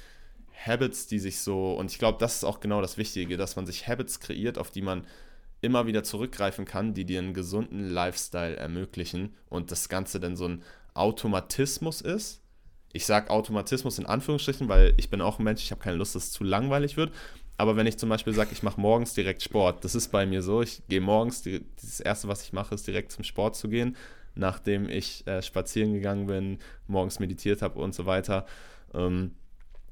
Habits, die sich so, und ich glaube, das ist auch genau das Wichtige, dass man sich Habits kreiert, auf die man immer wieder zurückgreifen kann, die dir einen gesunden Lifestyle ermöglichen und das Ganze dann so ein Automatismus ist. Ich sage Automatismus in Anführungsstrichen, weil ich bin auch ein Mensch, ich habe keine Lust, dass es zu langweilig wird. Aber wenn ich zum Beispiel sage, ich mache morgens direkt Sport, das ist bei mir so, ich gehe morgens, das Erste, was ich mache, ist direkt zum Sport zu gehen, nachdem ich äh, spazieren gegangen bin, morgens meditiert habe und so weiter. Ähm,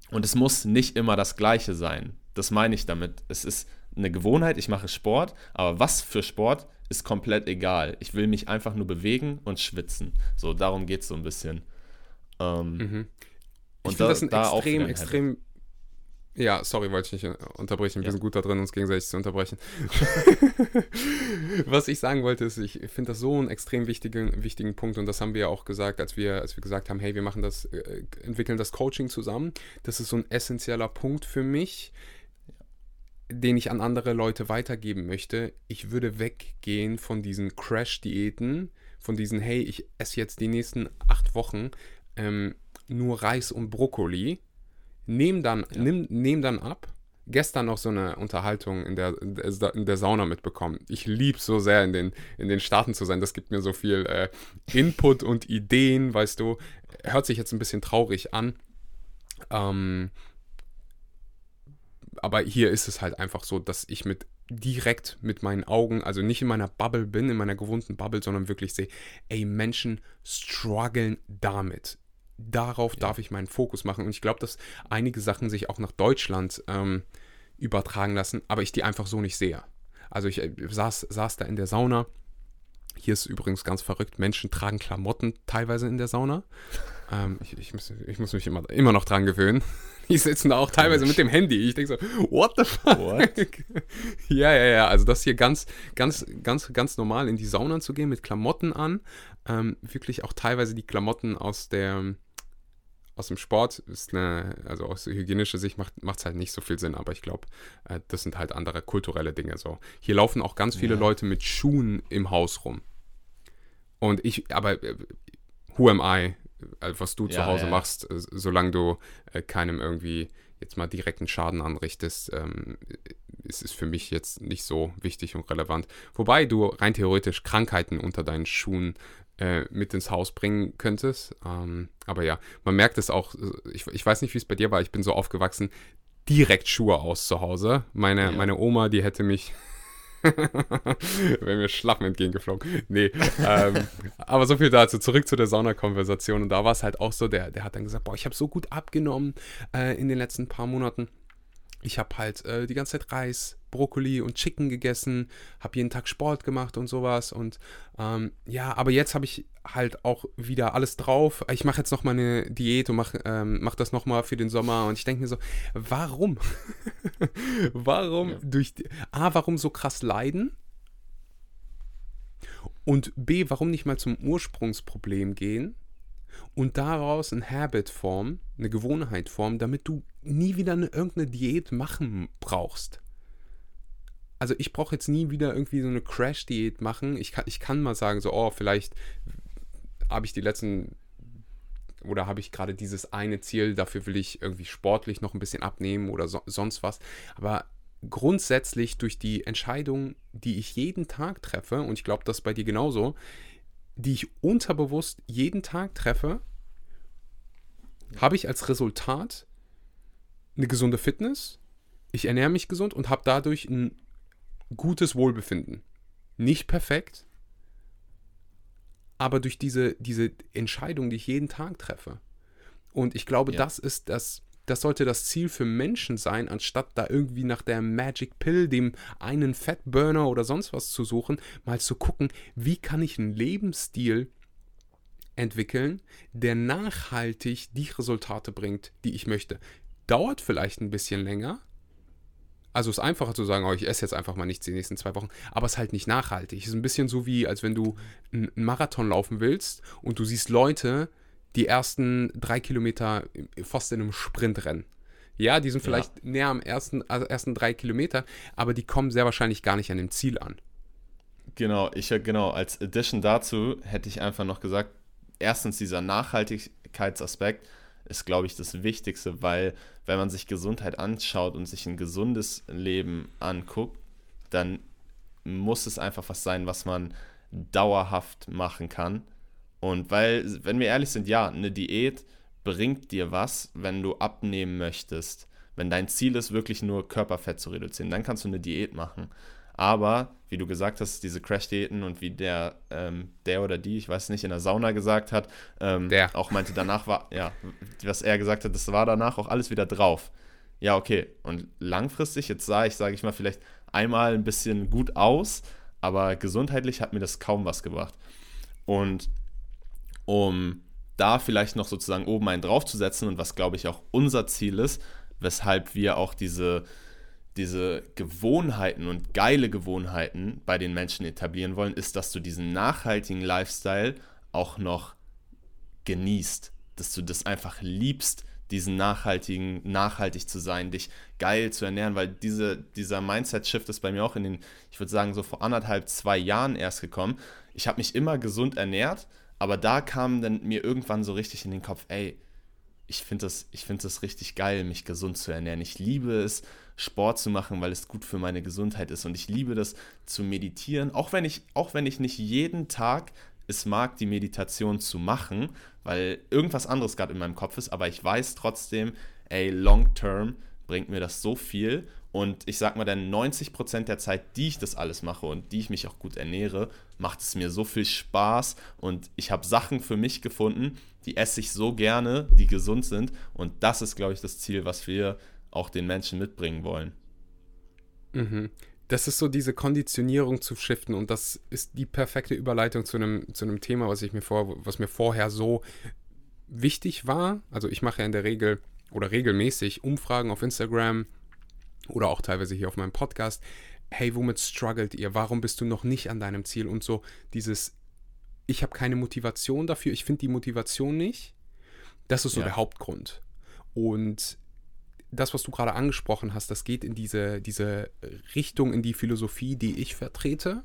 und es muss nicht immer das Gleiche sein. Das meine ich damit. Es ist eine Gewohnheit, ich mache Sport, aber was für Sport ist komplett egal. Ich will mich einfach nur bewegen und schwitzen. So, darum geht es so ein bisschen. Ähm, mhm. Ich finde das ein da extrem, extrem. Ja, sorry, wollte ich nicht unterbrechen. Wir ja. sind gut da drin, uns gegenseitig zu unterbrechen. Was ich sagen wollte, ist, ich finde das so einen extrem wichtigen, wichtigen Punkt und das haben wir ja auch gesagt, als wir, als wir gesagt haben, hey, wir machen das, äh, entwickeln das Coaching zusammen. Das ist so ein essentieller Punkt für mich, den ich an andere Leute weitergeben möchte. Ich würde weggehen von diesen Crash-Diäten, von diesen, hey, ich esse jetzt die nächsten acht Wochen ähm, nur Reis und Brokkoli. Nehm dann, ja. nimm, nehm dann ab. Gestern noch so eine Unterhaltung in der, in der Sauna mitbekommen. Ich liebe so sehr, in den, in den Staaten zu sein. Das gibt mir so viel äh, Input und Ideen, weißt du. Hört sich jetzt ein bisschen traurig an. Ähm, aber hier ist es halt einfach so, dass ich mit direkt mit meinen Augen, also nicht in meiner Bubble bin, in meiner gewohnten Bubble, sondern wirklich sehe, ey, Menschen strugglen damit. Darauf darf ich meinen Fokus machen. Und ich glaube, dass einige Sachen sich auch nach Deutschland ähm, übertragen lassen, aber ich die einfach so nicht sehe. Also ich äh, saß, saß da in der Sauna. Hier ist übrigens ganz verrückt, Menschen tragen Klamotten teilweise in der Sauna. Ähm, ich, ich, muss, ich muss mich immer, immer noch dran gewöhnen. Die sitzen da auch teilweise mit dem Handy. Ich denke so, what the fuck? What? ja, ja, ja. Also das hier ganz, ganz, ganz, ganz normal in die Sauna zu gehen mit Klamotten an. Ähm, wirklich auch teilweise die Klamotten aus der aus dem Sport ist eine, also aus hygienischer Sicht macht es halt nicht so viel Sinn, aber ich glaube, äh, das sind halt andere kulturelle Dinge. So. Hier laufen auch ganz viele ja. Leute mit Schuhen im Haus rum. Und ich, aber äh, who am I? Äh, was du ja, zu Hause ja. machst, äh, solange du äh, keinem irgendwie jetzt mal direkten Schaden anrichtest, ähm, ist es für mich jetzt nicht so wichtig und relevant. Wobei du rein theoretisch Krankheiten unter deinen Schuhen äh, mit ins Haus bringen könntest. Ähm, aber ja, man merkt es auch, ich, ich weiß nicht, wie es bei dir war, ich bin so aufgewachsen, direkt Schuhe aus zu Hause. Meine, ja. meine Oma, die hätte mich Wäre mir Schlappen entgegengeflogen. Nee. Ähm, aber so viel dazu. Zurück zu der Saunakonversation. Und da war es halt auch so, der, der hat dann gesagt, boah, ich habe so gut abgenommen äh, in den letzten paar Monaten. Ich habe halt äh, die ganze Zeit Reis, Brokkoli und Chicken gegessen, habe jeden Tag Sport gemacht und sowas. Und ähm, ja, aber jetzt habe ich halt auch wieder alles drauf. Ich mache jetzt noch mal eine Diät und mache ähm, mach das noch mal für den Sommer. Und ich denke mir so, warum? warum ja. durch A, warum so krass leiden? Und B, warum nicht mal zum Ursprungsproblem gehen und daraus ein Habit formen, eine Gewohnheit formen, damit du nie wieder eine, irgendeine Diät machen brauchst. Also ich brauche jetzt nie wieder irgendwie so eine Crash-Diät machen. Ich kann, ich kann mal sagen, so, oh, vielleicht habe ich die letzten oder habe ich gerade dieses eine Ziel, dafür will ich irgendwie sportlich noch ein bisschen abnehmen oder so, sonst was. Aber grundsätzlich durch die Entscheidung, die ich jeden Tag treffe, und ich glaube, das ist bei dir genauso, die ich unterbewusst jeden Tag treffe, habe ich als Resultat eine gesunde Fitness, ich ernähre mich gesund und habe dadurch ein gutes Wohlbefinden. Nicht perfekt, aber durch diese, diese Entscheidung, die ich jeden Tag treffe. Und ich glaube, Ja. das ist das, das sollte das Ziel für Menschen sein, anstatt da irgendwie nach der Magic Pill, dem einen Fettburner oder sonst was zu suchen, mal zu gucken, wie kann ich einen Lebensstil entwickeln, der nachhaltig die Resultate bringt, die ich möchte. Dauert vielleicht ein bisschen länger. Also ist einfacher zu sagen, oh, ich esse jetzt einfach mal nichts die nächsten zwei Wochen, aber es ist halt nicht nachhaltig. Es ist ein bisschen so wie, als wenn du einen Marathon laufen willst und du siehst Leute, die ersten drei Kilometer fast in einem Sprint rennen. Ja, die sind vielleicht näher am ersten, also ersten drei Kilometer, aber die kommen sehr wahrscheinlich gar nicht an dem Ziel an. Genau, ich genau, als Addition dazu hätte ich einfach noch gesagt, erstens dieser Nachhaltigkeitsaspekt ist, glaube ich, das Wichtigste, weil wenn man sich Gesundheit anschaut und sich ein gesundes Leben anguckt, dann muss es einfach was sein, was man dauerhaft machen kann. Und weil, wenn wir ehrlich sind, ja, eine Diät bringt dir was, wenn du abnehmen möchtest. Wenn dein Ziel ist, wirklich nur Körperfett zu reduzieren, dann kannst du eine Diät machen. Aber, wie du gesagt hast, diese Crash-Diäten und wie der, ähm, der oder die, ich weiß nicht, in der Sauna gesagt hat, ähm, Der. auch meinte, danach war, ja, was er gesagt hat, das war danach auch alles wieder drauf. Ja, okay. Und langfristig, jetzt sah ich, sage ich mal, vielleicht einmal ein bisschen gut aus, aber gesundheitlich hat mir das kaum was gebracht. Und um da vielleicht noch sozusagen oben einen draufzusetzen und was, glaube ich, auch unser Ziel ist, weshalb wir auch diese, diese Gewohnheiten und geile Gewohnheiten bei den Menschen etablieren wollen, ist, dass du diesen nachhaltigen Lifestyle auch noch genießt, dass du das einfach liebst, diesen nachhaltigen, nachhaltig zu sein, dich geil zu ernähren, weil diese, dieser Mindset-Shift ist bei mir auch in den, ich würde sagen, so vor anderthalb, zwei Jahren erst gekommen. Ich habe mich immer gesund ernährt, aber da kam dann mir irgendwann so richtig in den Kopf, ey, ich finde das, find das richtig geil, mich gesund zu ernähren. Ich liebe es, Sport zu machen, weil es gut für meine Gesundheit ist. Und ich liebe das zu meditieren, auch wenn ich, auch wenn ich nicht jeden Tag es mag, die Meditation zu machen, weil irgendwas anderes gerade in meinem Kopf ist, aber ich weiß trotzdem, ey, long term bringt mir das so viel. Und ich sag mal, dann 90% der Zeit, die ich das alles mache und die ich mich auch gut ernähre, macht es mir so viel Spaß und ich habe Sachen für mich gefunden, die esse ich so gerne, die gesund sind. Und das ist, glaube ich, das Ziel, was wir auch den Menschen mitbringen wollen. Mhm. Das ist so diese Konditionierung zu shiften und das ist die perfekte Überleitung zu einem, zu einem Thema, was ich mir vor, was mir vorher so wichtig war. Also ich mache ja in der Regel oder regelmäßig Umfragen auf Instagram oder auch teilweise hier auf meinem Podcast. Hey, womit struggelt ihr? Warum bist du noch nicht an deinem Ziel? Und so dieses, ich habe keine Motivation dafür, ich finde die Motivation nicht. Das ist so Ja. der Hauptgrund. Und das, was du gerade angesprochen hast, das geht in diese, diese Richtung, in die Philosophie, die ich vertrete,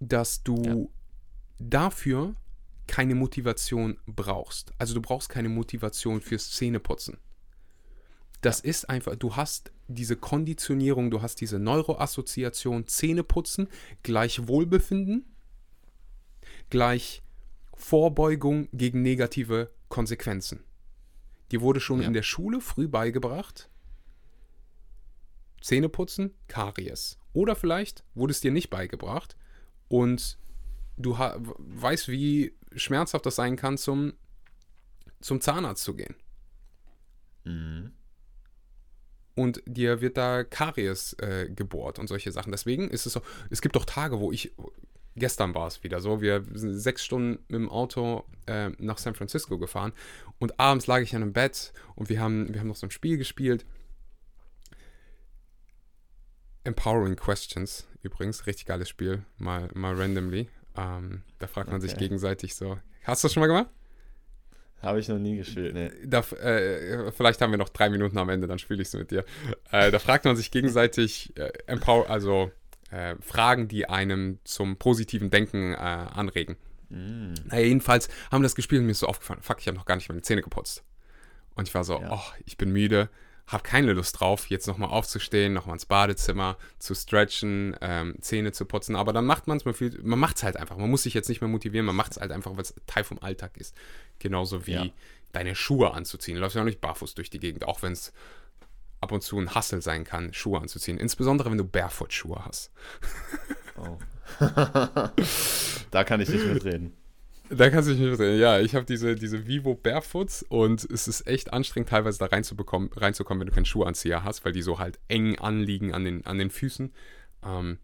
dass du Ja. dafür keine Motivation brauchst. Also du brauchst keine Motivation fürs Zähneputzen. Das ist einfach, du hast diese Konditionierung, du hast diese Neuroassoziation, Zähneputzen gleich Wohlbefinden, gleich Vorbeugung gegen negative Konsequenzen. Die wurde schon Ja. in der Schule früh beigebracht. Zähneputzen, Karies. Oder vielleicht wurde es dir nicht beigebracht und du weißt, wie schmerzhaft das sein kann, zum, zum Zahnarzt zu gehen. Mhm. Und dir wird da Karies äh, gebohrt und solche Sachen. Deswegen ist es so, es gibt doch Tage, wo ich, gestern war es wieder so, wir sind sechs Stunden mit dem Auto äh, nach San Francisco gefahren und abends lag ich an einem Bett und wir haben, wir haben noch so ein Spiel gespielt. Empowering Questions, übrigens, richtig geiles Spiel, mal, mal randomly. Ähm, da fragt man sich Okay. gegenseitig so. Hast du das schon mal gemacht? Habe ich noch nie gespielt, ne. Da, äh, vielleicht haben wir noch drei Minuten am Ende, dann spiele ich es mit dir. Äh, da fragt man sich gegenseitig äh, empower, also äh, Fragen, die einem zum positiven Denken äh, anregen. Mm. Naja, jedenfalls haben wir das gespielt und mir ist so aufgefallen, fuck, ich habe noch gar nicht meine Zähne geputzt. Und ich war so, Ja. oh, ich bin müde, habe keine Lust drauf, jetzt nochmal aufzustehen, nochmal ins Badezimmer zu stretchen, ähm, Zähne zu putzen. Aber dann macht man es, man, fühlt- man macht es halt einfach. Man muss sich jetzt nicht mehr motivieren, man macht es halt einfach, weil es Teil vom Alltag ist. Genauso wie Ja. deine Schuhe anzuziehen. Du läufst ja auch nicht barfuß durch die Gegend, auch wenn es ab und zu ein Hassel sein kann, Schuhe anzuziehen. Insbesondere, wenn du Barefoot-Schuhe hast. Oh. da kann ich nicht mitreden. Da kannst du dich nicht sehen. Ja, ich habe diese, diese Vivo Barefoots und es ist echt anstrengend, teilweise da reinzubekommen, reinzukommen, wenn du keinen Schuhanzieher hast, weil die so halt eng anliegen an den, an den Füßen. Ähm,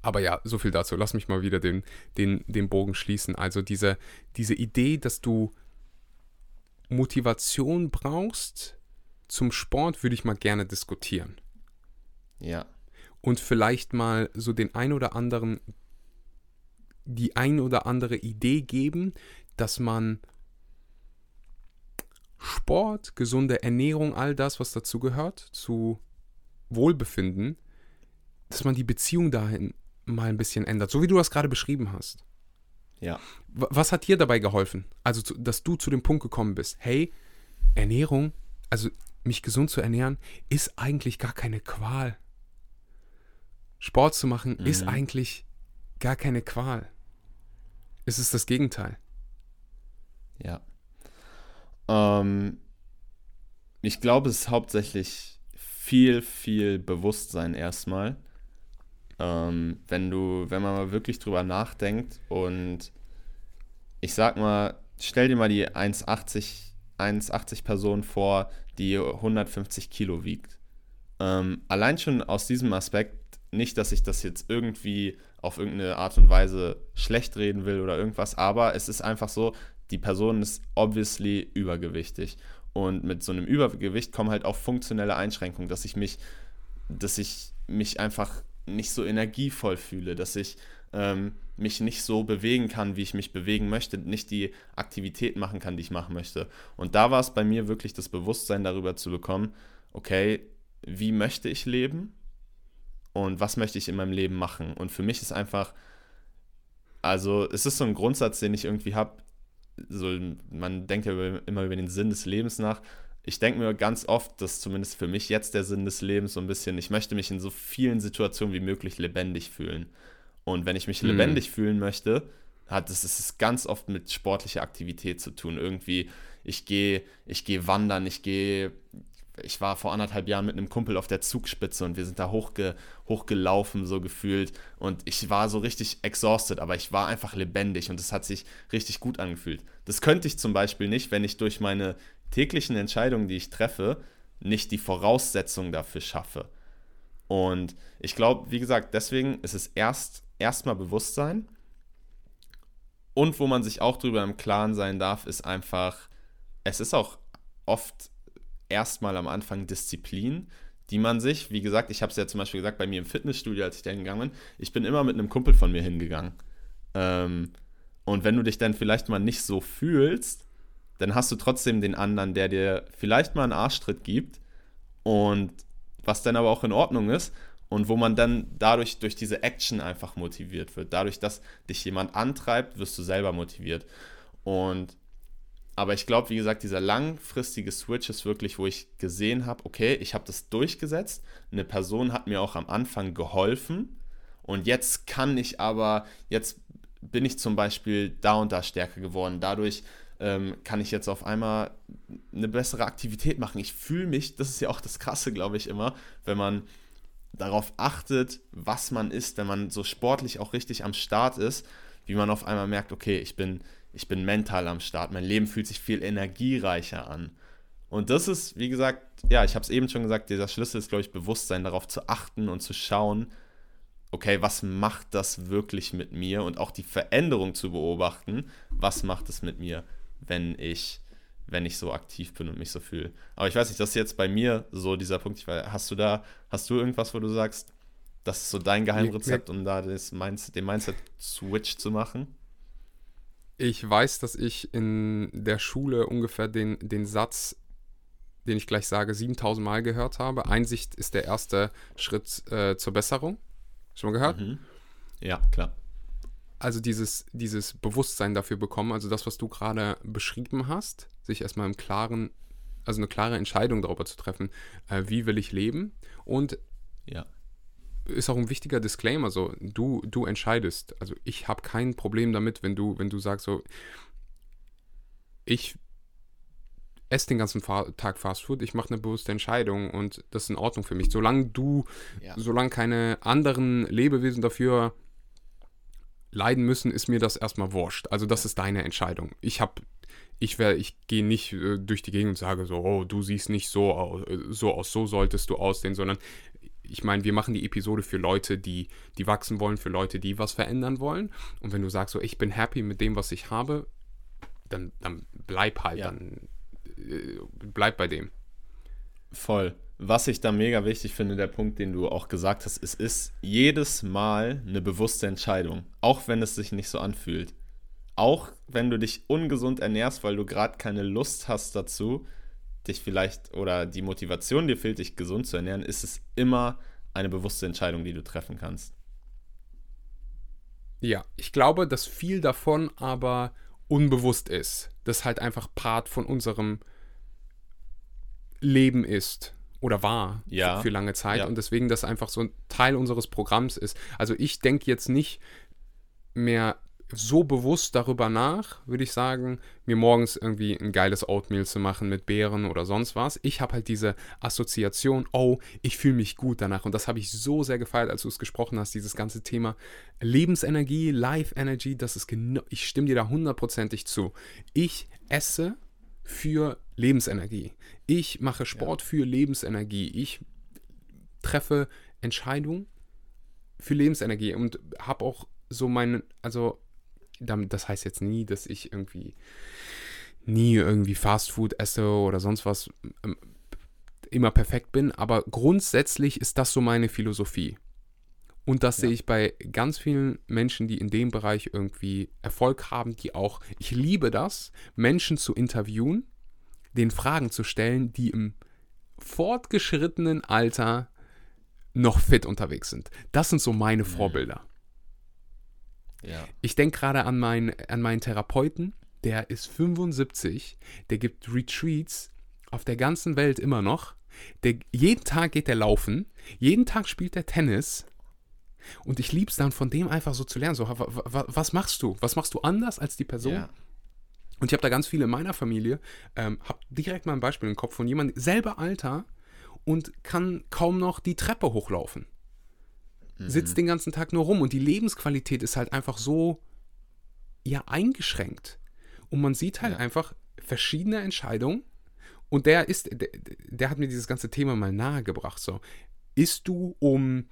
aber ja, so viel dazu. Lass mich mal wieder den, den, den Bogen schließen. Also diese, diese Idee, dass du Motivation brauchst zum Sport, würde ich mal gerne diskutieren. Ja. Und vielleicht mal so den ein oder anderen die ein oder andere Idee geben, dass man Sport, gesunde Ernährung, all das, was dazu gehört, zu Wohlbefinden, dass man die Beziehung dahin mal ein bisschen ändert, so wie du das gerade beschrieben hast. Ja. Was hat dir dabei geholfen? Also, dass du zu dem Punkt gekommen bist, hey, Ernährung, also mich gesund zu ernähren, ist eigentlich gar keine Qual. Sport zu machen mhm. ist eigentlich gar keine Qual. Es ist das Gegenteil. Ja. Ähm, ich glaube, es ist hauptsächlich viel, viel Bewusstsein erstmal. Ähm, wenn du, wenn man mal wirklich drüber nachdenkt und ich sag mal, stell dir mal die 1,80 1,80 Person vor, die 150 Kilo wiegt. Ähm, allein schon aus diesem Aspekt, nicht, dass ich das jetzt irgendwie auf irgendeine Art und Weise schlecht reden will oder irgendwas, aber es ist einfach so, die Person ist obviously übergewichtig. Und mit so einem Übergewicht kommen halt auch funktionelle Einschränkungen, dass ich mich, dass ich mich einfach nicht so energievoll fühle, dass ich ähm, mich nicht so bewegen kann, wie ich mich bewegen möchte, nicht die Aktivität machen kann, die ich machen möchte. Und da war es bei mir wirklich das Bewusstsein darüber zu bekommen, okay, wie möchte ich leben? Und was möchte ich in meinem Leben machen. Und für mich ist einfach, also es ist so ein Grundsatz, den ich irgendwie habe, so, man denkt ja immer über den Sinn des Lebens nach. Ich denke mir ganz oft, dass zumindest für mich jetzt der Sinn des Lebens so ein bisschen, ich möchte mich in so vielen Situationen wie möglich lebendig fühlen. Und wenn ich mich mhm. lebendig fühlen möchte, hat es, es ganz oft mit sportlicher Aktivität zu tun. Irgendwie, ich gehe, ich gehe wandern, ich gehe ich war vor anderthalb Jahren mit einem Kumpel auf der Zugspitze und wir sind da hochge, hochgelaufen, so gefühlt. Und ich war so richtig exhausted, aber ich war einfach lebendig und es hat sich richtig gut angefühlt. Das könnte ich zum Beispiel nicht, wenn ich durch meine täglichen Entscheidungen, die ich treffe, nicht die Voraussetzungen dafür schaffe. Und ich glaube, wie gesagt, deswegen ist es erst erstmal Bewusstsein. Und wo man sich auch drüber im Klaren sein darf, ist einfach, es ist auch oft erstmal am Anfang Disziplin, die man sich, wie gesagt, ich habe es ja zum Beispiel gesagt, bei mir im Fitnessstudio, als ich da hingegangen bin, ich bin immer mit einem Kumpel von mir hingegangen. Ähm, und wenn du dich dann vielleicht mal nicht so fühlst, dann hast du trotzdem den anderen, der dir vielleicht mal einen Arschtritt gibt und was dann aber auch in Ordnung ist und wo man dann dadurch durch diese Action einfach motiviert wird. Dadurch, dass dich jemand antreibt, wirst du selber motiviert. Und aber ich glaube, wie gesagt, dieser langfristige Switch ist wirklich, wo ich gesehen habe, okay, ich habe das durchgesetzt. Eine Person hat mir auch am Anfang geholfen. Und jetzt kann ich aber, jetzt bin ich zum Beispiel da und da stärker geworden. Dadurch ähm, kann ich jetzt auf einmal eine bessere Aktivität machen. Ich fühle mich, das ist ja auch das Krasse, glaube ich, immer, wenn man darauf achtet, was man ist, wenn man so sportlich auch richtig am Start ist, wie man auf einmal merkt, okay, ich bin ich bin mental am Start, mein Leben fühlt sich viel energiereicher an. Und das ist, wie gesagt, ja, ich habe es eben schon gesagt, dieser Schlüssel ist, glaube ich, Bewusstsein darauf zu achten und zu schauen, okay, was macht das wirklich mit mir und auch die Veränderung zu beobachten, was macht es mit mir, wenn ich, wenn ich so aktiv bin und mich so fühle. Aber ich weiß nicht, das ist jetzt bei mir so dieser Punkt. Ich weiß, hast du da, hast du irgendwas, wo du sagst, das ist so dein Geheimrezept, um da das Mindset, den Mindset-Switch zu machen? Ich weiß, dass ich in der Schule ungefähr den, den Satz, den ich gleich sage, 7000 Mal gehört habe. Einsicht ist der erste Schritt äh, zur Besserung. Schon mal gehört? Mhm. Ja, klar. Also dieses, dieses Bewusstsein dafür bekommen, also das, was du gerade beschrieben hast, sich erstmal im klaren, also eine klare Entscheidung darüber zu treffen, äh, wie will ich leben und ja ist auch ein wichtiger Disclaimer, so, du, du entscheidest. Also ich habe kein Problem damit, wenn du, wenn du sagst, so, ich esse den ganzen Tag Fastfood, ich mache eine bewusste Entscheidung und das ist in Ordnung für mich. Solange du, ja. solange keine anderen Lebewesen dafür leiden müssen, ist mir das erstmal wurscht. Also das ist deine Entscheidung. Ich habe ich wäre, ich gehe nicht äh, durch die Gegend und sage so, oh, du siehst nicht so aus, so aus, so solltest du aussehen, sondern ich meine, wir machen die Episode für Leute, die, die wachsen wollen, für Leute, die was verändern wollen. Und wenn du sagst so, ich bin happy mit dem, was ich habe, dann, dann bleib halt, ja. dann äh, bleib bei dem. Voll. Was ich da mega wichtig finde, der Punkt, den du auch gesagt hast, es ist jedes Mal eine bewusste Entscheidung, auch wenn es sich nicht so anfühlt auch wenn du dich ungesund ernährst, weil du gerade keine Lust hast dazu, dich vielleicht oder die Motivation dir fehlt, dich gesund zu ernähren, ist es immer eine bewusste Entscheidung, die du treffen kannst. Ja, ich glaube, dass viel davon aber unbewusst ist. Das halt einfach Part von unserem Leben ist oder war ja. für lange Zeit ja. und deswegen das einfach so ein Teil unseres Programms ist. Also ich denke jetzt nicht mehr so bewusst darüber nach, würde ich sagen, mir morgens irgendwie ein geiles Oatmeal zu machen mit Beeren oder sonst was. Ich habe halt diese Assoziation, oh, ich fühle mich gut danach. Und das habe ich so sehr gefeiert, als du es gesprochen hast, dieses ganze Thema Lebensenergie, Life Energy, das ist genau, ich stimme dir da hundertprozentig zu. Ich esse für Lebensenergie. Ich mache Sport ja. für Lebensenergie. Ich treffe Entscheidungen für Lebensenergie und habe auch so meinen, also das heißt jetzt nie, dass ich irgendwie nie irgendwie Fast Food esse oder sonst was ähm, immer perfekt bin, aber grundsätzlich ist das so meine Philosophie. Und das ja. sehe ich bei ganz vielen Menschen, die in dem Bereich irgendwie Erfolg haben, die auch, ich liebe das, Menschen zu interviewen, den Fragen zu stellen, die im fortgeschrittenen Alter noch fit unterwegs sind. Das sind so meine. Vorbilder. Ja. Ich denke gerade an, mein, an meinen Therapeuten, der ist 75, der gibt Retreats auf der ganzen Welt immer noch. Der, jeden Tag geht er laufen, jeden Tag spielt er Tennis. Und ich liebe es dann von dem einfach so zu lernen. So, was machst du? Was machst du anders als die Person? Ja. Und ich habe da ganz viele in meiner Familie, ähm, habe direkt mal ein Beispiel im Kopf von jemandem, selber Alter und kann kaum noch die Treppe hochlaufen sitzt mhm. den ganzen Tag nur rum und die Lebensqualität ist halt einfach so ja eingeschränkt. Und man sieht halt ja. einfach verschiedene Entscheidungen und der ist, der, der, hat mir dieses ganze Thema mal nahegebracht. So, isst du, um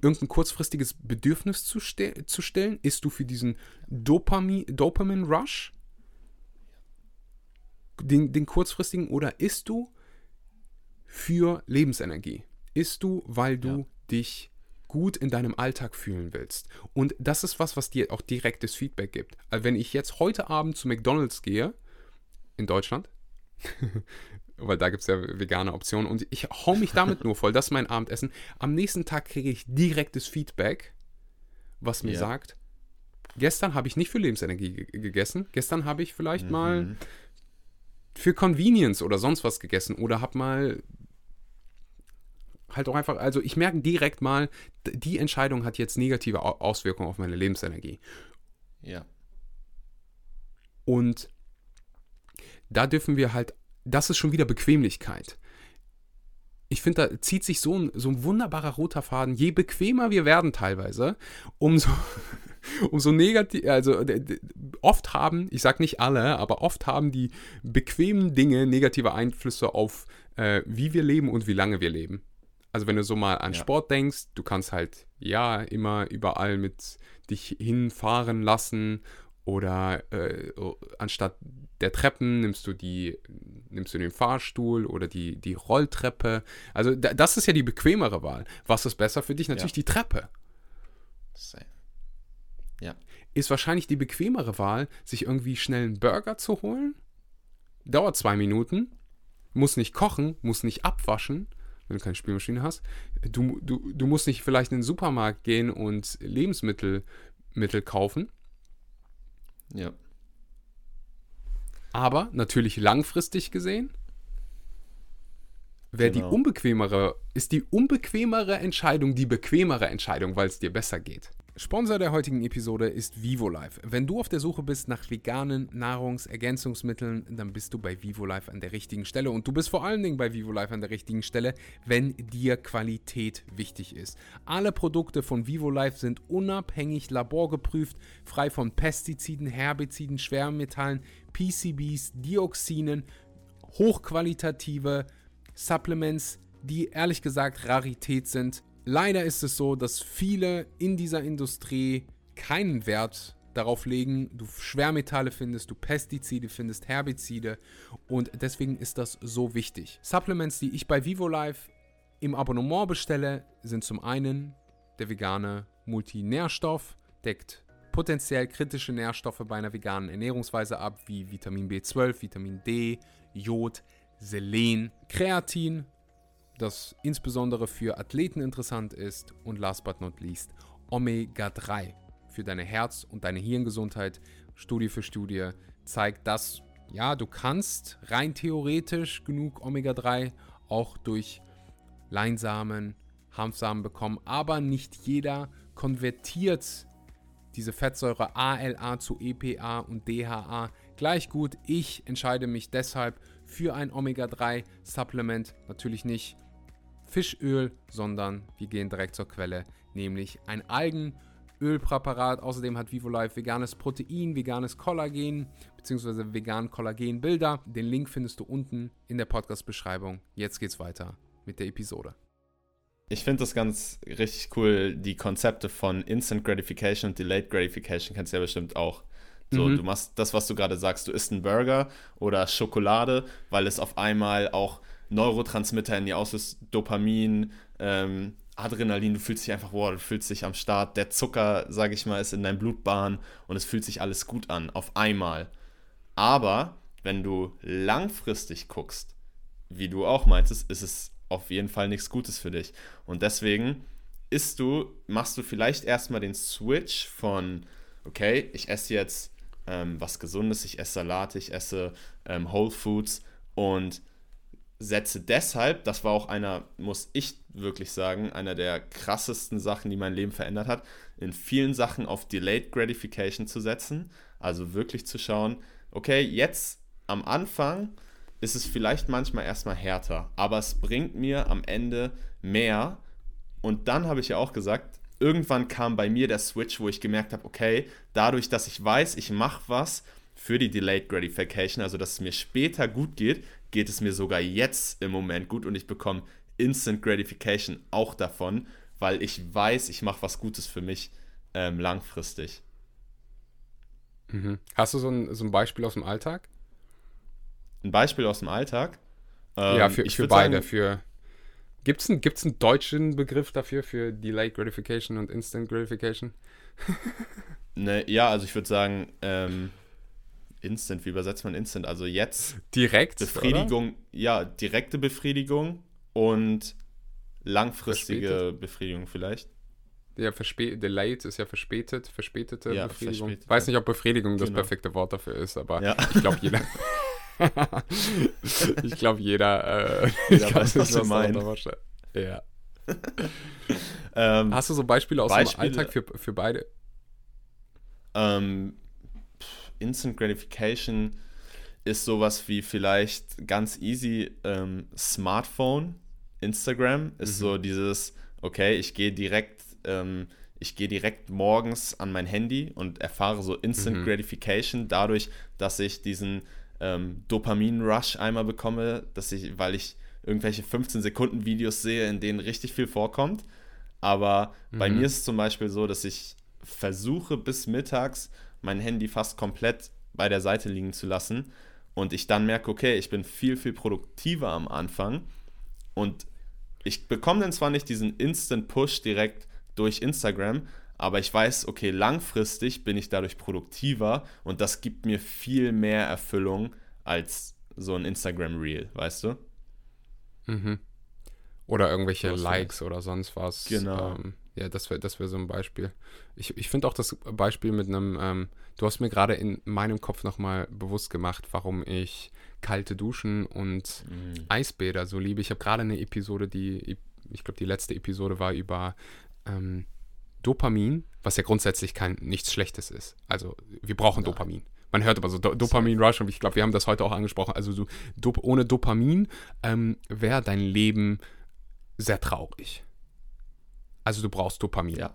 irgendein kurzfristiges Bedürfnis zu, ste zu stellen? Isst du für diesen Dopamin-Rush? Den, den kurzfristigen oder isst du für Lebensenergie? Isst du, weil du ja. dich gut in deinem Alltag fühlen willst. Und das ist was, was dir auch direktes Feedback gibt. Also wenn ich jetzt heute Abend zu McDonald's gehe, in Deutschland, weil da gibt es ja vegane Optionen und ich hau mich damit nur voll, das ist mein Abendessen. Am nächsten Tag kriege ich direktes Feedback, was mir ja. sagt, gestern habe ich nicht für Lebensenergie gegessen, gestern habe ich vielleicht mhm. mal für Convenience oder sonst was gegessen oder habe mal halt auch einfach, also ich merke direkt mal, die Entscheidung hat jetzt negative Auswirkungen auf meine Lebensenergie. Ja. Und da dürfen wir halt, das ist schon wieder Bequemlichkeit. Ich finde, da zieht sich so ein, so ein wunderbarer roter Faden. Je bequemer wir werden teilweise, umso, umso negativ, also oft haben, ich sage nicht alle, aber oft haben die bequemen Dinge negative Einflüsse auf, äh, wie wir leben und wie lange wir leben. Also wenn du so mal an ja. Sport denkst, du kannst halt ja immer überall mit dich hinfahren lassen oder äh, anstatt der Treppen nimmst du die nimmst du den Fahrstuhl oder die, die Rolltreppe. Also da, das ist ja die bequemere Wahl. Was ist besser für dich? Natürlich ja. die Treppe. Ja. Ist wahrscheinlich die bequemere Wahl, sich irgendwie schnell einen Burger zu holen. Dauert zwei Minuten, muss nicht kochen, muss nicht abwaschen wenn du keine Spülmaschine hast. Du, du, du musst nicht vielleicht in den Supermarkt gehen und Lebensmittel Mittel kaufen. Ja. Aber natürlich langfristig gesehen wäre genau. die unbequemere, ist die unbequemere Entscheidung die bequemere Entscheidung, weil es dir besser geht. Sponsor der heutigen Episode ist VivoLife. Wenn du auf der Suche bist nach veganen Nahrungsergänzungsmitteln, dann bist du bei VivoLife an der richtigen Stelle. Und du bist vor allen Dingen bei VivoLife an der richtigen Stelle, wenn dir Qualität wichtig ist. Alle Produkte von VivoLife sind unabhängig laborgeprüft, frei von Pestiziden, Herbiziden, Schwermetallen, PCBs, Dioxinen, hochqualitative Supplements, die ehrlich gesagt Rarität sind Leider ist es so, dass viele in dieser Industrie keinen Wert darauf legen, du Schwermetalle findest, du Pestizide findest, Herbizide und deswegen ist das so wichtig. Supplements, die ich bei VivoLife im Abonnement bestelle, sind zum einen der vegane Multinährstoff, deckt potenziell kritische Nährstoffe bei einer veganen Ernährungsweise ab, wie Vitamin B12, Vitamin D, Jod, Selen, Kreatin, das insbesondere für Athleten interessant ist und last but not least Omega-3 für deine Herz- und deine Hirngesundheit. Studie für Studie zeigt, dass ja, du kannst rein theoretisch genug Omega-3 auch durch Leinsamen, Hanfsamen bekommen, aber nicht jeder konvertiert diese Fettsäure ALA zu EPA und DHA gleich gut. Ich entscheide mich deshalb für ein Omega-3-Supplement. Natürlich nicht Fischöl, sondern wir gehen direkt zur Quelle, nämlich ein Algenölpräparat. Außerdem hat VivoLife veganes Protein, veganes Kollagen bzw. vegan Kollagenbilder. Den Link findest du unten in der Podcast-Beschreibung. Jetzt geht's weiter mit der Episode. Ich finde das ganz richtig cool, die Konzepte von Instant Gratification und Delayed Gratification kennst du ja bestimmt auch. So, mhm. du machst das, was du gerade sagst, du isst einen Burger oder Schokolade, weil es auf einmal auch Neurotransmitter in dir auslöst, Dopamin, ähm, Adrenalin, du fühlst dich einfach, wow, du fühlst dich am Start, der Zucker, sage ich mal, ist in deinem Blutbahn und es fühlt sich alles gut an, auf einmal. Aber wenn du langfristig guckst, wie du auch meintest, ist es auf jeden Fall nichts Gutes für dich. Und deswegen isst du, machst du vielleicht erstmal den Switch von, okay, ich esse jetzt ähm, was Gesundes, ich esse Salate, ich esse ähm, Whole Foods und setze deshalb, das war auch einer, muss ich wirklich sagen, einer der krassesten Sachen, die mein Leben verändert hat, in vielen Sachen auf Delayed Gratification zu setzen. Also wirklich zu schauen, okay, jetzt am Anfang ist es vielleicht manchmal erstmal härter, aber es bringt mir am Ende mehr. Und dann habe ich ja auch gesagt, irgendwann kam bei mir der Switch, wo ich gemerkt habe, okay, dadurch, dass ich weiß, ich mache was für die Delayed Gratification, also dass es mir später gut geht, geht es mir sogar jetzt im Moment gut und ich bekomme Instant Gratification auch davon, weil ich weiß, ich mache was Gutes für mich ähm, langfristig. Mhm. Hast du so ein, so ein Beispiel aus dem Alltag? Ein Beispiel aus dem Alltag? Ähm, ja, für, für beide. Sagen, für Gibt es einen, gibt's einen deutschen Begriff dafür, für Delayed Gratification und Instant Gratification? ne, ja, also ich würde sagen, ähm, Instant, wie übersetzt man Instant? Also jetzt. Direkt? Befriedigung, oder? ja, direkte Befriedigung und langfristige verspätet? Befriedigung vielleicht. Ja, delayed ist ja verspätet, verspätete ja, Befriedigung. Verspätet, Weiß nicht, ob Befriedigung genau. das perfekte Wort dafür ist, aber ja. ich glaube, jeder. ich glaube, jeder. Äh, ja, ich weiß, was du meinst. Ja. ähm, Hast du so Beispiele aus Beispiele, dem Alltag für, für beide? Ähm, Instant Gratification ist sowas wie vielleicht ganz easy ähm, Smartphone, Instagram ist mhm. so dieses, okay, ich gehe direkt, ähm, ich gehe direkt morgens an mein Handy und erfahre so Instant mhm. Gratification dadurch, dass ich diesen ähm, Dopamin-Rush einmal bekomme, dass ich, weil ich irgendwelche 15 Sekunden Videos sehe, in denen richtig viel vorkommt. Aber mhm. bei mir ist es zum Beispiel so, dass ich versuche bis mittags mein Handy fast komplett bei der Seite liegen zu lassen und ich dann merke, okay, ich bin viel, viel produktiver am Anfang und ich bekomme dann zwar nicht diesen Instant Push direkt durch Instagram, aber ich weiß, okay, langfristig bin ich dadurch produktiver und das gibt mir viel mehr Erfüllung als so ein Instagram Reel, weißt du? Mhm. Oder irgendwelche Likes oder sonst was. Genau. Ähm, ja, das wäre das wär so ein Beispiel. Ich, ich finde auch das Beispiel mit einem, ähm, du hast mir gerade in meinem Kopf nochmal bewusst gemacht, warum ich kalte Duschen und mhm. Eisbäder so liebe. Ich habe gerade eine Episode, die, ich glaube, die letzte Episode war über ähm, Dopamin, was ja grundsätzlich kein nichts Schlechtes ist. Also wir brauchen Nein. Dopamin. Man hört aber so Do Dopamin-Rush und ich glaube, wir haben das heute auch angesprochen. Also so, Dop ohne Dopamin ähm, wäre dein Leben sehr traurig. Also du brauchst Dopamin. Ja.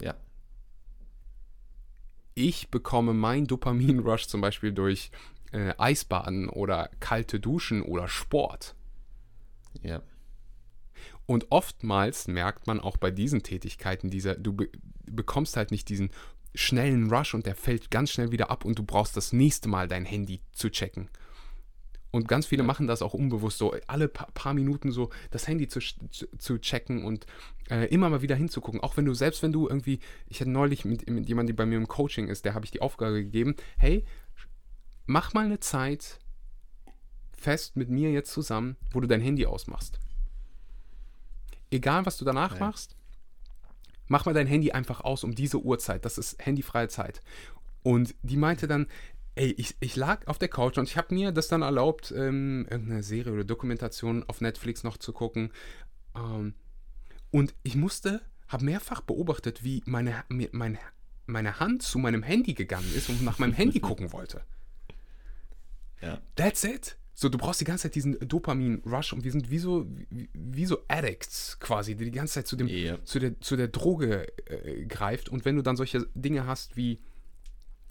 Ja. Ich bekomme mein Dopamin-Rush zum Beispiel durch äh, Eisbaden oder kalte Duschen oder Sport. Ja. Und oftmals merkt man auch bei diesen Tätigkeiten, dieser, du be bekommst halt nicht diesen schnellen Rush und der fällt ganz schnell wieder ab und du brauchst das nächste Mal dein Handy zu checken. Und ganz viele machen das auch unbewusst, so alle paar, paar Minuten so das Handy zu, zu, zu checken und äh, immer mal wieder hinzugucken. Auch wenn du, selbst wenn du irgendwie, ich hatte neulich mit, mit jemandem, der bei mir im Coaching ist, der habe ich die Aufgabe gegeben, hey, mach mal eine Zeit fest mit mir jetzt zusammen, wo du dein Handy ausmachst. Egal, was du danach ja. machst, mach mal dein Handy einfach aus um diese Uhrzeit. Das ist handyfreie Zeit. Und die meinte dann, ey, ich, ich lag auf der Couch und ich habe mir das dann erlaubt, ähm, irgendeine Serie oder Dokumentation auf Netflix noch zu gucken. Ähm, und ich musste, habe mehrfach beobachtet, wie meine, meine, meine Hand zu meinem Handy gegangen ist und nach meinem Handy gucken wollte. Ja. That's it. So, du brauchst die ganze Zeit diesen Dopamin-Rush und wir sind wie so, wie, wie, so Addicts quasi, die die ganze Zeit zu, dem, yep. zu, der, zu der Droge äh, greift. Und wenn du dann solche Dinge hast wie,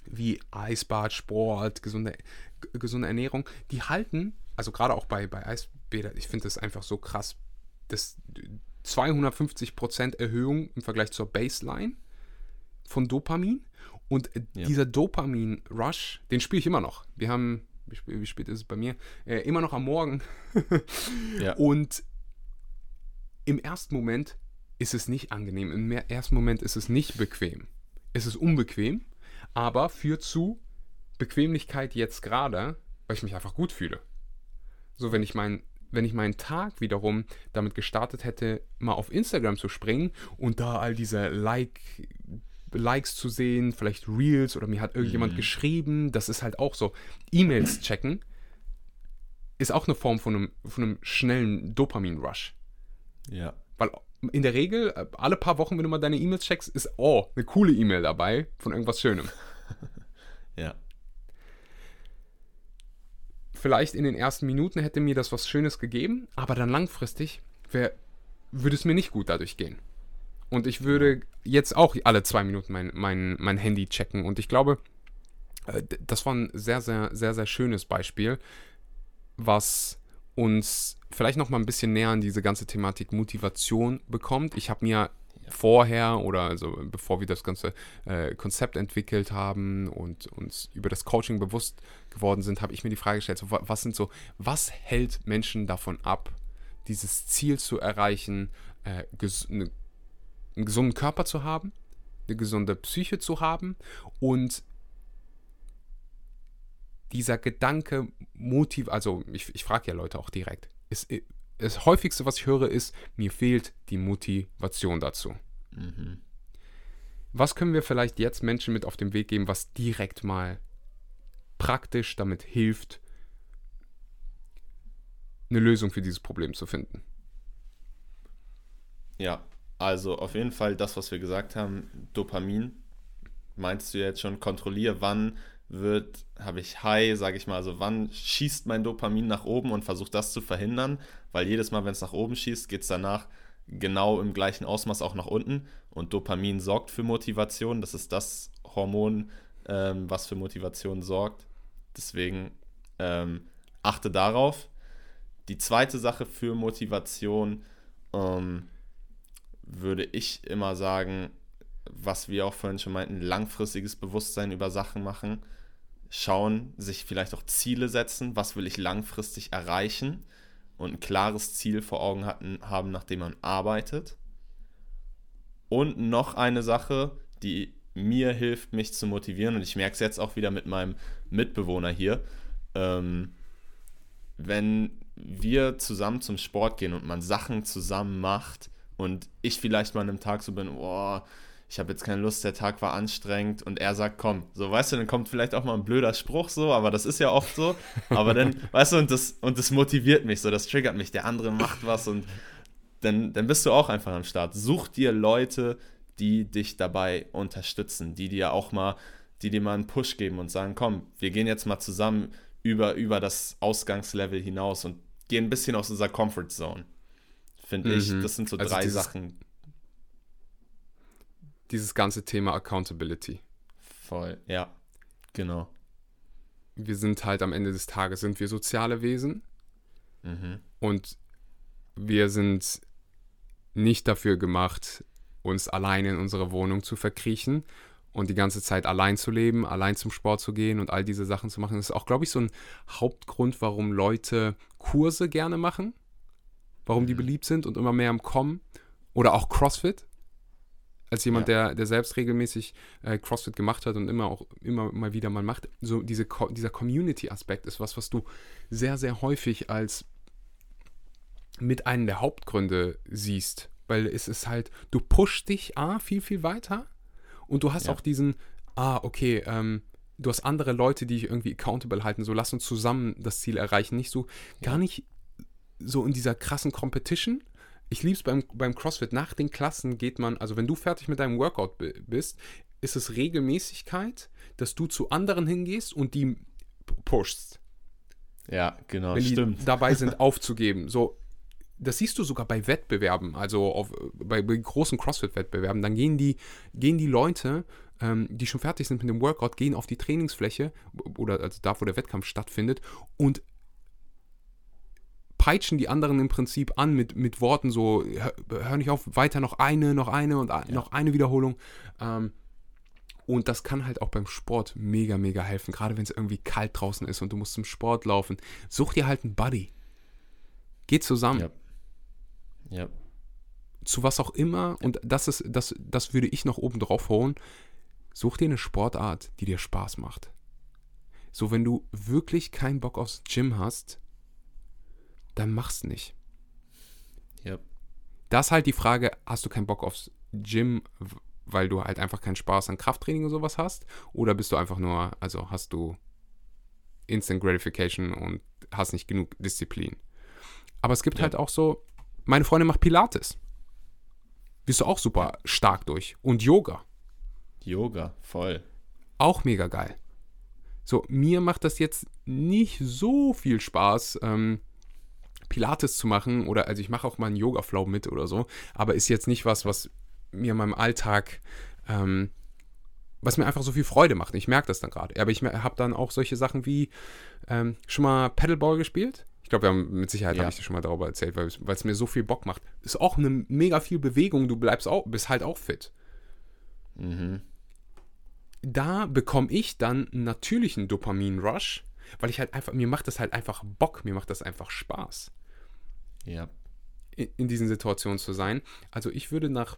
wie Eisbad, Sport, gesunde, gesunde Ernährung, die halten, also gerade auch bei, bei Eisbädern, ich finde das einfach so krass, das 250% Erhöhung im Vergleich zur Baseline von Dopamin. Und ja. dieser Dopamin-Rush, den spiele ich immer noch. Wir haben wie spät, wie spät ist es bei mir? Äh, immer noch am Morgen. ja. Und im ersten Moment ist es nicht angenehm. Im ersten Moment ist es nicht bequem. Es ist unbequem, aber führt zu Bequemlichkeit jetzt gerade, weil ich mich einfach gut fühle. So, wenn ich meinen wenn ich meinen Tag wiederum damit gestartet hätte, mal auf Instagram zu springen und da all diese Like, Likes zu sehen, vielleicht Reels oder mir hat irgendjemand mhm. geschrieben. Das ist halt auch so. E-Mails checken ist auch eine Form von einem, von einem schnellen Dopamin-Rush. Ja. Weil in der Regel, äh, alle paar Wochen, wenn du mal deine E-Mails checkst, ist, oh, eine coole E-Mail dabei von irgendwas Schönem. ja. Vielleicht in den ersten Minuten hätte mir das was Schönes gegeben, aber dann langfristig wär, würde es mir nicht gut dadurch gehen. Und ich würde jetzt auch alle zwei Minuten mein, mein, mein Handy checken. Und ich glaube, äh, das war ein sehr, sehr, sehr, sehr schönes Beispiel, was uns vielleicht noch mal ein bisschen näher an diese ganze Thematik Motivation bekommt. Ich habe mir vorher oder also bevor wir das ganze äh, Konzept entwickelt haben und uns über das Coaching bewusst geworden sind, habe ich mir die Frage gestellt, so, was sind so, was hält Menschen davon ab, dieses Ziel zu erreichen, äh, eine einen gesunden Körper zu haben, eine gesunde Psyche zu haben und dieser Gedanke motiv, also ich, ich frage ja Leute auch direkt, ist, das häufigste, was ich höre, ist, mir fehlt die Motivation dazu. Mhm. Was können wir vielleicht jetzt Menschen mit auf den Weg geben, was direkt mal praktisch damit hilft, eine Lösung für dieses Problem zu finden? Ja, also auf jeden Fall das, was wir gesagt haben, Dopamin. Meinst du jetzt schon, kontrolliere, wann wird, habe ich High, sage ich mal, also wann schießt mein Dopamin nach oben und versucht das zu verhindern, weil jedes Mal, wenn es nach oben schießt, geht es danach genau im gleichen Ausmaß auch nach unten und Dopamin sorgt für Motivation, das ist das Hormon, ähm, was für Motivation sorgt. Deswegen ähm, achte darauf. Die zweite Sache für Motivation, ähm, würde ich immer sagen, was wir auch vorhin schon meinten, langfristiges Bewusstsein über Sachen machen, schauen, sich vielleicht auch Ziele setzen, was will ich langfristig erreichen? Und ein klares Ziel vor Augen hatten, haben, nachdem man arbeitet. Und noch eine Sache, die mir hilft, mich zu motivieren, und ich merke es jetzt auch wieder mit meinem Mitbewohner hier, ähm, wenn wir zusammen zum Sport gehen und man Sachen zusammen macht, und ich vielleicht mal an einem Tag so bin, boah, ich habe jetzt keine Lust, der Tag war anstrengend und er sagt, komm, so weißt du, dann kommt vielleicht auch mal ein blöder Spruch so, aber das ist ja oft so, aber dann, weißt du, und das, und das motiviert mich so, das triggert mich, der andere macht was und dann, dann bist du auch einfach am Start. Such dir Leute, die dich dabei unterstützen, die dir auch mal, die dir mal einen Push geben und sagen, komm, wir gehen jetzt mal zusammen über, über das Ausgangslevel hinaus und gehen ein bisschen aus unserer Comfort Zone. Finde mhm. ich, das sind so also drei Sachen. Dieses ganze Thema Accountability. Voll, ja, genau. Wir sind halt am Ende des Tages, sind wir soziale Wesen. Mhm. Und wir sind nicht dafür gemacht, uns allein in unsere Wohnung zu verkriechen und die ganze Zeit allein zu leben, allein zum Sport zu gehen und all diese Sachen zu machen. Das ist auch, glaube ich, so ein Hauptgrund, warum Leute Kurse gerne machen, warum die mhm. beliebt sind und immer mehr im Kommen. Oder auch CrossFit. Als jemand, ja. der, der selbst regelmäßig äh, CrossFit gemacht hat und immer auch immer mal wieder mal macht, so diese, dieser Community-Aspekt ist was, was du sehr, sehr häufig als mit einem der Hauptgründe siehst. Weil es ist halt, du pushst dich A, viel, viel weiter und du hast ja. auch diesen, ah, okay, ähm, du hast andere Leute, die dich irgendwie accountable halten, so lass uns zusammen das Ziel erreichen. Nicht so, ja. gar nicht so in dieser krassen Competition. Ich liebe es beim, beim CrossFit. Nach den Klassen geht man, also wenn du fertig mit deinem Workout bist, ist es Regelmäßigkeit, dass du zu anderen hingehst und die pushst. Ja, genau, wenn stimmt. Die dabei sind, aufzugeben. So, das siehst du sogar bei Wettbewerben, also auf, bei, bei großen CrossFit-Wettbewerben, dann gehen die, gehen die Leute, ähm, die schon fertig sind mit dem Workout, gehen auf die Trainingsfläche oder also da, wo der Wettkampf stattfindet und peitschen die anderen im Prinzip an mit, mit Worten so, hör, hör nicht auf, weiter noch eine, noch eine und ja. noch eine Wiederholung. Ähm, und das kann halt auch beim Sport mega, mega helfen, gerade wenn es irgendwie kalt draußen ist und du musst zum Sport laufen. Such dir halt einen Buddy. Geh zusammen. Ja. Ja. Zu was auch immer, und das ist, das, das würde ich noch oben drauf holen. Such dir eine Sportart, die dir Spaß macht. So, wenn du wirklich keinen Bock aufs Gym hast, dann mach's nicht. Ja. Das ist halt die Frage, hast du keinen Bock aufs Gym, weil du halt einfach keinen Spaß an Krafttraining und sowas hast? Oder bist du einfach nur, also hast du Instant Gratification und hast nicht genug Disziplin? Aber es gibt ja. halt auch so meine Freundin macht Pilates. Bist du auch super stark durch. Und Yoga. Yoga, voll. Auch mega geil. So, mir macht das jetzt nicht so viel Spaß, ähm, Pilates zu machen. Oder, also ich mache auch mal einen Yoga-Flow mit oder so. Aber ist jetzt nicht was, was mir in meinem Alltag, ähm, was mir einfach so viel Freude macht. Ich merke das dann gerade. Aber ich habe dann auch solche Sachen wie ähm, schon mal Paddleball gespielt. Ich glaube, wir haben mit Sicherheit ja. habe ich dir schon mal darüber erzählt, weil es mir so viel Bock macht. Ist auch eine mega viel Bewegung, du bleibst auch, bist halt auch fit. Mhm. Da bekomme ich dann einen natürlichen Dopamin-Rush, weil ich halt einfach, mir macht das halt einfach Bock, mir macht das einfach Spaß. Ja. In, in diesen Situationen zu sein. Also ich würde nach,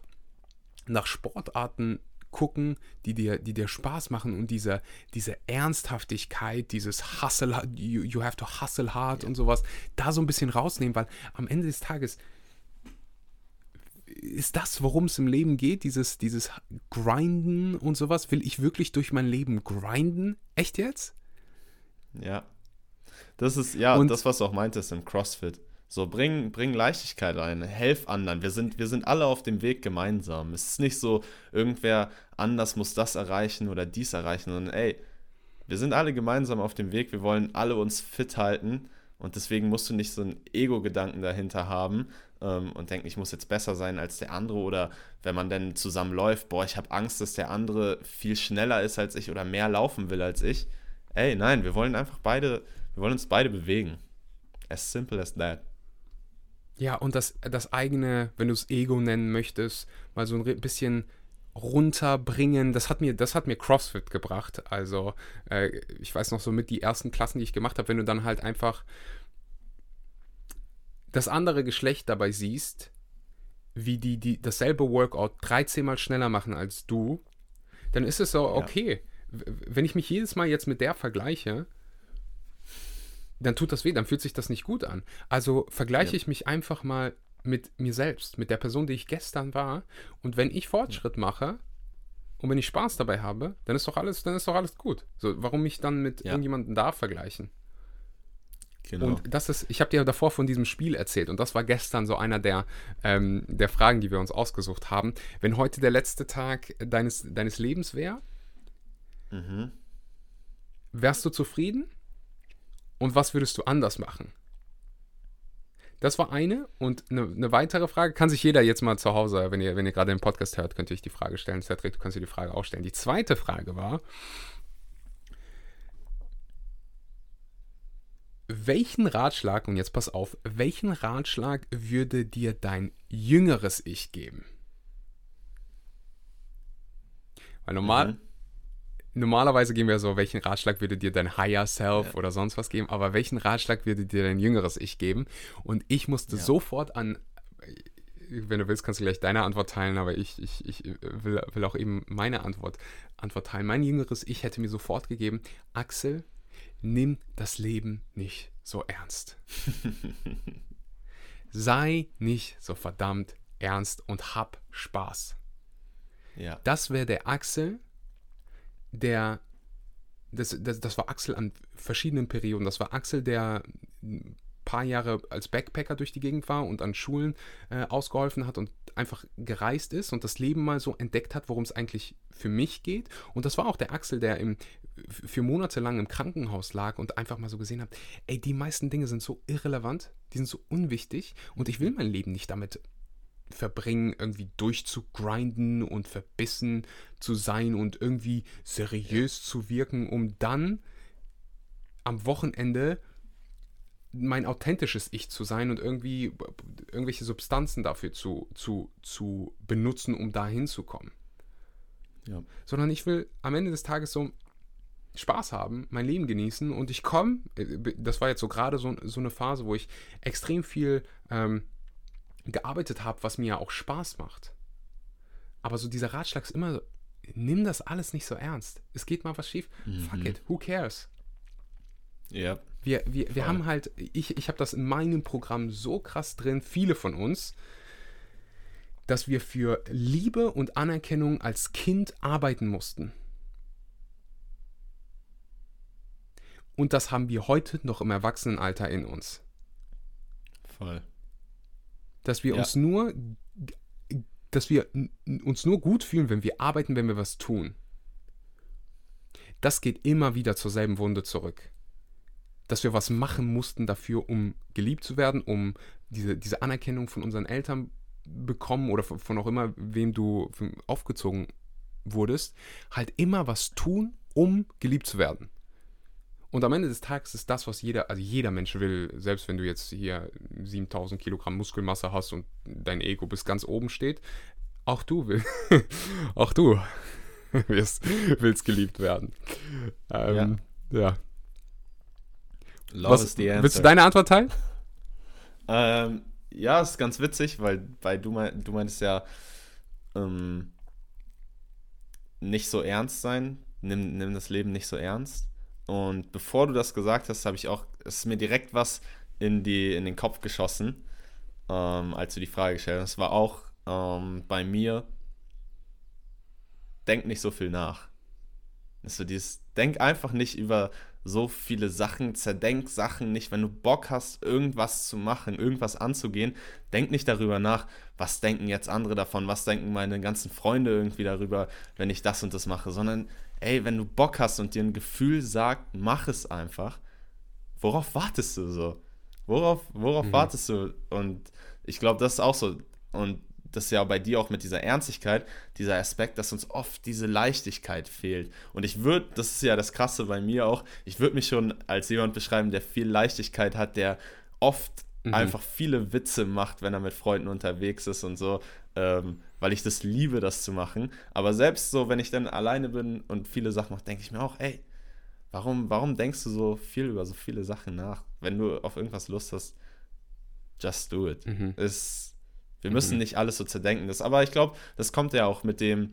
nach Sportarten gucken, die dir, die dir Spaß machen und diese, diese Ernsthaftigkeit, dieses Hustle, you, you have to hustle hard und sowas, da so ein bisschen rausnehmen, weil am Ende des Tages ist das, worum es im Leben geht, dieses, dieses Grinden und sowas? Will ich wirklich durch mein Leben grinden? Echt jetzt? Ja. Das ist, ja, und das, was du auch meintest im CrossFit. So, bring, bring Leichtigkeit ein, helf anderen. Wir sind, wir sind alle auf dem Weg gemeinsam. Es ist nicht so, irgendwer anders muss das erreichen oder dies erreichen, sondern ey, wir sind alle gemeinsam auf dem Weg. Wir wollen alle uns fit halten und deswegen musst du nicht so einen Ego-Gedanken dahinter haben ähm, und denken, ich muss jetzt besser sein als der andere oder wenn man dann zusammen läuft, boah, ich habe Angst, dass der andere viel schneller ist als ich oder mehr laufen will als ich. Ey, nein, wir wollen einfach beide, wir wollen uns beide bewegen. As simple as that. Ja, und das, das eigene, wenn du es Ego nennen möchtest, mal so ein bisschen runterbringen. Das hat mir, das hat mir CrossFit gebracht. Also, äh, ich weiß noch so mit die ersten Klassen, die ich gemacht habe, wenn du dann halt einfach das andere Geschlecht dabei siehst, wie die, die dasselbe Workout 13 mal schneller machen als du, dann ist es so, okay, ja. Wenn ich mich jedes Mal jetzt mit der vergleiche, dann tut das weh, dann fühlt sich das nicht gut an. Also vergleiche ja. ich mich einfach mal mit mir selbst, mit der Person, die ich gestern war. Und wenn ich Fortschritt mache und wenn ich Spaß dabei habe, dann ist doch alles, dann ist doch alles gut. So, warum mich dann mit ja. irgendjemandem da vergleichen? Genau. Und das ist, ich habe dir davor von diesem Spiel erzählt und das war gestern so einer der, ähm, der Fragen, die wir uns ausgesucht haben. Wenn heute der letzte Tag deines, deines Lebens wäre, mhm. wärst du zufrieden? Und was würdest du anders machen? Das war eine. Und eine, eine, weitere Frage kann sich jeder jetzt mal zu Hause, wenn ihr, wenn ihr gerade den Podcast hört, könnt ihr euch die Frage stellen. Cedric, du kannst dir die Frage auch stellen. Die zweite Frage war, welchen Ratschlag, und jetzt pass auf, welchen Ratschlag würde dir dein jüngeres Ich geben? Weil normal, mhm. Normalerweise gehen wir so, welchen Ratschlag würde dir dein Higher Self ja. oder sonst was geben, aber welchen Ratschlag würde dir dein jüngeres Ich geben? Und ich musste ja. sofort an, wenn du willst, kannst du gleich deine Antwort teilen, aber ich, ich, ich will, will auch eben meine Antwort, Antwort teilen. Mein jüngeres Ich hätte mir sofort gegeben, Axel, nimm das Leben nicht so ernst. Sei nicht so verdammt ernst und hab Spaß. Ja. Das wäre der Axel, der. Das, das, das war Axel an verschiedenen Perioden. Das war Axel, der ein paar Jahre als Backpacker durch die Gegend war und an Schulen äh, ausgeholfen hat und einfach gereist ist und das Leben mal so entdeckt hat, worum es eigentlich für mich geht. Und das war auch der Axel, der im für Monate lang im Krankenhaus lag und einfach mal so gesehen habe, ey, die meisten Dinge sind so irrelevant, die sind so unwichtig und ich will mein Leben nicht damit verbringen, irgendwie durchzugrinden und verbissen zu sein und irgendwie seriös zu wirken, um dann am Wochenende mein authentisches Ich zu sein und irgendwie irgendwelche Substanzen dafür zu, zu, zu benutzen, um da hinzukommen. Ja. Sondern ich will am Ende des Tages so, Spaß haben, mein Leben genießen und ich komme, äh, das war jetzt so gerade so, so eine Phase, wo ich extrem viel ähm, gearbeitet habe, was mir ja auch Spaß macht. Aber so dieser Ratschlag ist immer, nimm das alles nicht so ernst. Es geht mal was schief. Mhm. Fuck it, who cares? Ja. Wir, wir, wir haben halt, ich, ich habe das in meinem Programm so krass drin, viele von uns, dass wir für Liebe und Anerkennung als Kind arbeiten mussten. Und das haben wir heute noch im Erwachsenenalter in uns. Voll. Dass wir ja. uns nur, dass wir uns nur gut fühlen, wenn wir arbeiten, wenn wir was tun. Das geht immer wieder zur selben Wunde zurück. Dass wir was machen mussten dafür, um geliebt zu werden, um diese, diese Anerkennung von unseren Eltern bekommen oder von, von auch immer, wem du aufgezogen wurdest, halt immer was tun, um geliebt zu werden. Und am Ende des Tages ist das, was jeder, also jeder Mensch will, selbst wenn du jetzt hier 7000 Kilogramm Muskelmasse hast und dein Ego bis ganz oben steht, auch du willst, auch du willst, willst geliebt werden. Ähm, ja. ja. Love was, is the answer. Willst du deine Antwort teilen? Ähm, ja, ist ganz witzig, weil, weil du, mein, du meinst ja, ähm, nicht so ernst sein, nimm, nimm das Leben nicht so ernst. Und bevor du das gesagt hast, habe ich auch, es ist mir direkt was in, die, in den Kopf geschossen, ähm, als du die Frage gestellt hast. Es war auch ähm, bei mir, denk nicht so viel nach. Also dieses, denk einfach nicht über so viele Sachen, zerdenk Sachen nicht. Wenn du Bock hast, irgendwas zu machen, irgendwas anzugehen, denk nicht darüber nach, was denken jetzt andere davon, was denken meine ganzen Freunde irgendwie darüber, wenn ich das und das mache, sondern ey, wenn du Bock hast und dir ein Gefühl sagt, mach es einfach, worauf wartest du so? Worauf, worauf mhm. wartest du? Und ich glaube, das ist auch so. Und das ist ja bei dir auch mit dieser Ernstigkeit, dieser Aspekt, dass uns oft diese Leichtigkeit fehlt. Und ich würde, das ist ja das Krasse bei mir auch, ich würde mich schon als jemand beschreiben, der viel Leichtigkeit hat, der oft mhm. einfach viele Witze macht, wenn er mit Freunden unterwegs ist und so. Ähm, weil ich das liebe, das zu machen. Aber selbst so, wenn ich dann alleine bin und viele Sachen mache, denke ich mir auch, ey, warum, warum denkst du so viel über so viele Sachen nach? Wenn du auf irgendwas Lust hast, just do it. Mhm. Es, wir müssen mhm. nicht alles so zerdenken. Das, aber ich glaube, das kommt ja auch mit dem,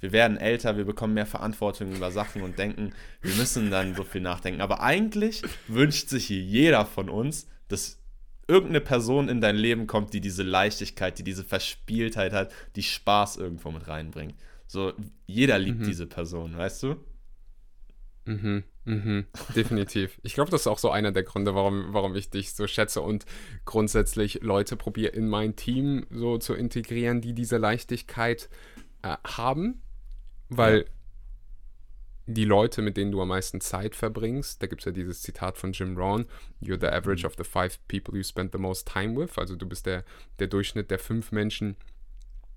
wir werden älter, wir bekommen mehr Verantwortung über Sachen und denken, wir müssen dann so viel nachdenken. Aber eigentlich wünscht sich jeder von uns, dass irgendeine Person in dein Leben kommt, die diese Leichtigkeit, die diese Verspieltheit hat, die Spaß irgendwo mit reinbringt. So, jeder liebt mhm. diese Person, weißt du? Mhm, mhm, definitiv. Ich glaube, das ist auch so einer der Gründe, warum, warum ich dich so schätze und grundsätzlich Leute probiere in mein Team so zu integrieren, die diese Leichtigkeit äh, haben, weil die Leute, mit denen du am meisten Zeit verbringst, da gibt es ja dieses Zitat von Jim Rohn, you're the average of the five people you spend the most time with, also du bist der, der Durchschnitt der fünf Menschen,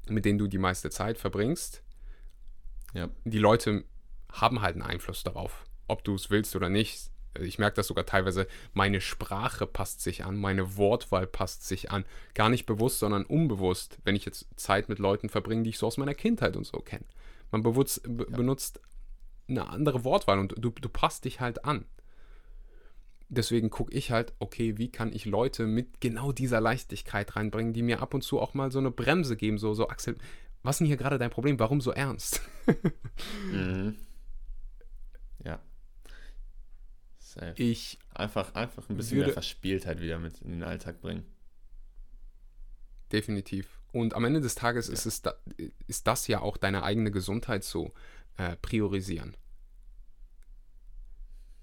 mit denen du die meiste Zeit verbringst. Ja. Die Leute haben halt einen Einfluss darauf, ob du es willst oder nicht. Ich merke das sogar teilweise, meine Sprache passt sich an, meine Wortwahl passt sich an. Gar nicht bewusst, sondern unbewusst, wenn ich jetzt Zeit mit Leuten verbringe, die ich so aus meiner Kindheit und so kenne. Man bewusst, be ja. benutzt eine andere Wortwahl und du, du passt dich halt an. Deswegen gucke ich halt, okay, wie kann ich Leute mit genau dieser Leichtigkeit reinbringen, die mir ab und zu auch mal so eine Bremse geben, so, so Axel, was ist denn hier gerade dein Problem? Warum so ernst? mhm. Ja. Safe. Ich einfach, einfach ein bisschen mehr Verspieltheit wieder mit in den Alltag bringen. Definitiv. Und am Ende des Tages ja. ist, es da, ist das ja auch deine eigene Gesundheit zu äh, priorisieren.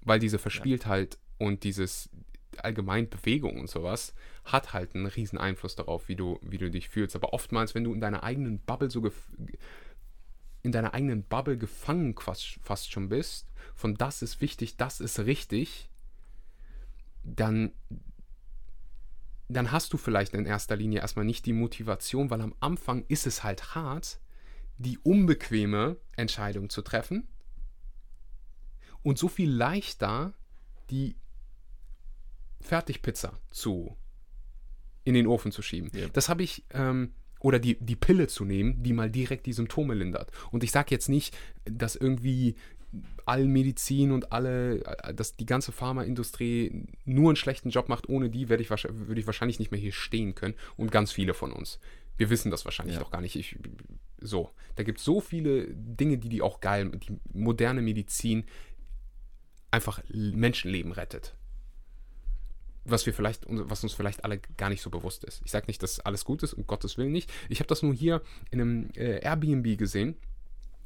Weil diese Verspieltheit ja. und dieses allgemein Bewegung und sowas hat halt einen riesen Einfluss darauf, wie du, wie du dich fühlst. Aber oftmals, wenn du in deiner eigenen Bubble so in deiner eigenen Bubble gefangen fast, fast schon bist, von das ist wichtig, das ist richtig, dann, dann hast du vielleicht in erster Linie erstmal nicht die Motivation, weil am Anfang ist es halt hart, die unbequeme Entscheidung zu treffen und so viel leichter die Fertigpizza zu in den Ofen zu schieben. Ja. Das habe ich ähm, oder die, die Pille zu nehmen, die mal direkt die Symptome lindert. Und ich sage jetzt nicht, dass irgendwie all Medizin und alle, dass die ganze Pharmaindustrie nur einen schlechten Job macht. Ohne die werde ich, würde ich wahrscheinlich nicht mehr hier stehen können. Und ganz viele von uns. Wir wissen das wahrscheinlich ja. doch gar nicht. Ich, so, da gibt es so viele Dinge, die die auch geil, die moderne Medizin einfach Menschenleben rettet was wir vielleicht, was uns vielleicht alle gar nicht so bewusst ist. Ich sage nicht, dass alles gut ist, um Gottes Willen nicht. Ich habe das nur hier in einem äh, Airbnb gesehen,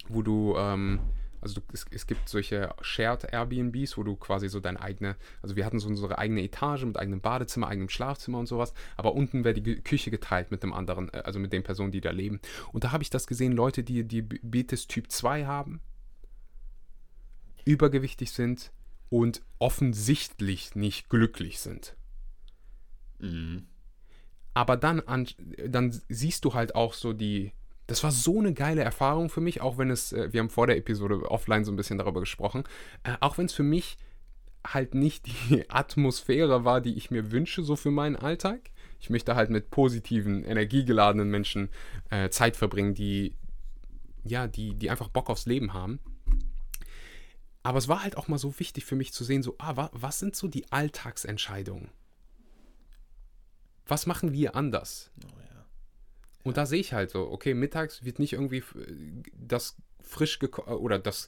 wo du, ähm, also du, es, es, gibt solche Shared Airbnbs, wo du quasi so deine eigene, also wir hatten so unsere eigene Etage mit eigenem Badezimmer, eigenem Schlafzimmer und sowas, aber unten wäre die Küche geteilt mit dem anderen, äh, also mit den Personen, die da leben. Und da habe ich das gesehen, Leute, die Diabetes Typ 2 haben, übergewichtig sind, und offensichtlich nicht glücklich sind. Mhm. Aber dann, an, dann siehst du halt auch so die. Das war so eine geile Erfahrung für mich, auch wenn es, äh, wir haben vor der Episode offline so ein bisschen darüber gesprochen, äh, auch wenn es für mich halt nicht die Atmosphäre war, die ich mir wünsche, so für meinen Alltag. Ich möchte halt mit positiven, energiegeladenen Menschen äh, Zeit verbringen, die, ja, die, die einfach Bock aufs Leben haben. Aber es war halt auch mal so wichtig für mich zu sehen, so, ah, was sind so die Alltagsentscheidungen? Was machen wir anders? Oh, ja. Und da sehe ich halt so, okay, mittags wird nicht irgendwie das frisch oder das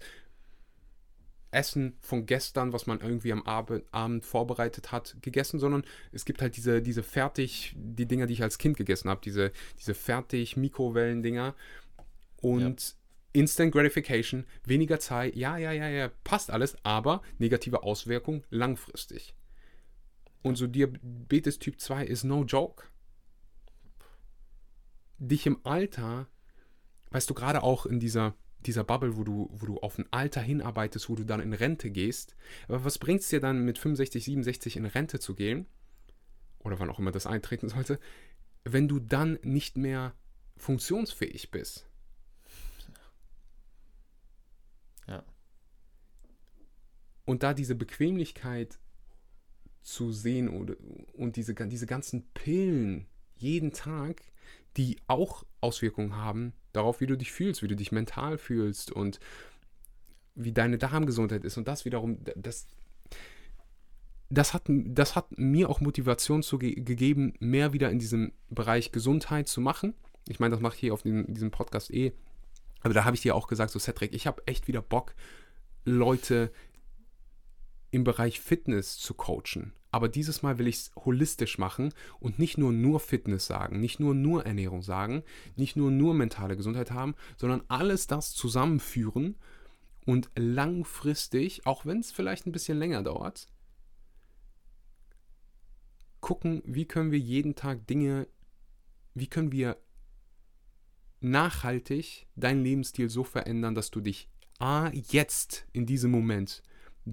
Essen von gestern, was man irgendwie am Abend vorbereitet hat, gegessen, sondern es gibt halt diese, diese fertig, die Dinger, die ich als Kind gegessen habe, diese, diese fertig Mikrowellen-Dinger. Und ja. Instant Gratification, weniger Zeit, ja, ja, ja, ja, passt alles, aber negative Auswirkungen langfristig. Und so Diabetes Typ 2 ist no joke. Dich im Alter, weißt du, gerade auch in dieser, dieser Bubble, wo du, wo du auf ein Alter hinarbeitest, wo du dann in Rente gehst, aber was bringt es dir dann mit 65, 67 in Rente zu gehen? Oder wann auch immer das eintreten sollte, wenn du dann nicht mehr funktionsfähig bist? Und da diese Bequemlichkeit zu sehen und, und diese, diese ganzen Pillen jeden Tag, die auch Auswirkungen haben darauf, wie du dich fühlst, wie du dich mental fühlst und wie deine Darmgesundheit ist. Und das wiederum, das, das, hat, das hat mir auch Motivation zu ge gegeben, mehr wieder in diesem Bereich Gesundheit zu machen. Ich meine, das mache ich hier auf den, diesem Podcast eh. Aber da habe ich dir auch gesagt, so Cedric, ich habe echt wieder Bock, Leute im Bereich Fitness zu coachen. Aber dieses Mal will ich es holistisch machen und nicht nur nur Fitness sagen, nicht nur nur Ernährung sagen, nicht nur nur mentale Gesundheit haben, sondern alles das zusammenführen und langfristig, auch wenn es vielleicht ein bisschen länger dauert, gucken, wie können wir jeden Tag Dinge, wie können wir nachhaltig deinen Lebensstil so verändern, dass du dich A, jetzt in diesem Moment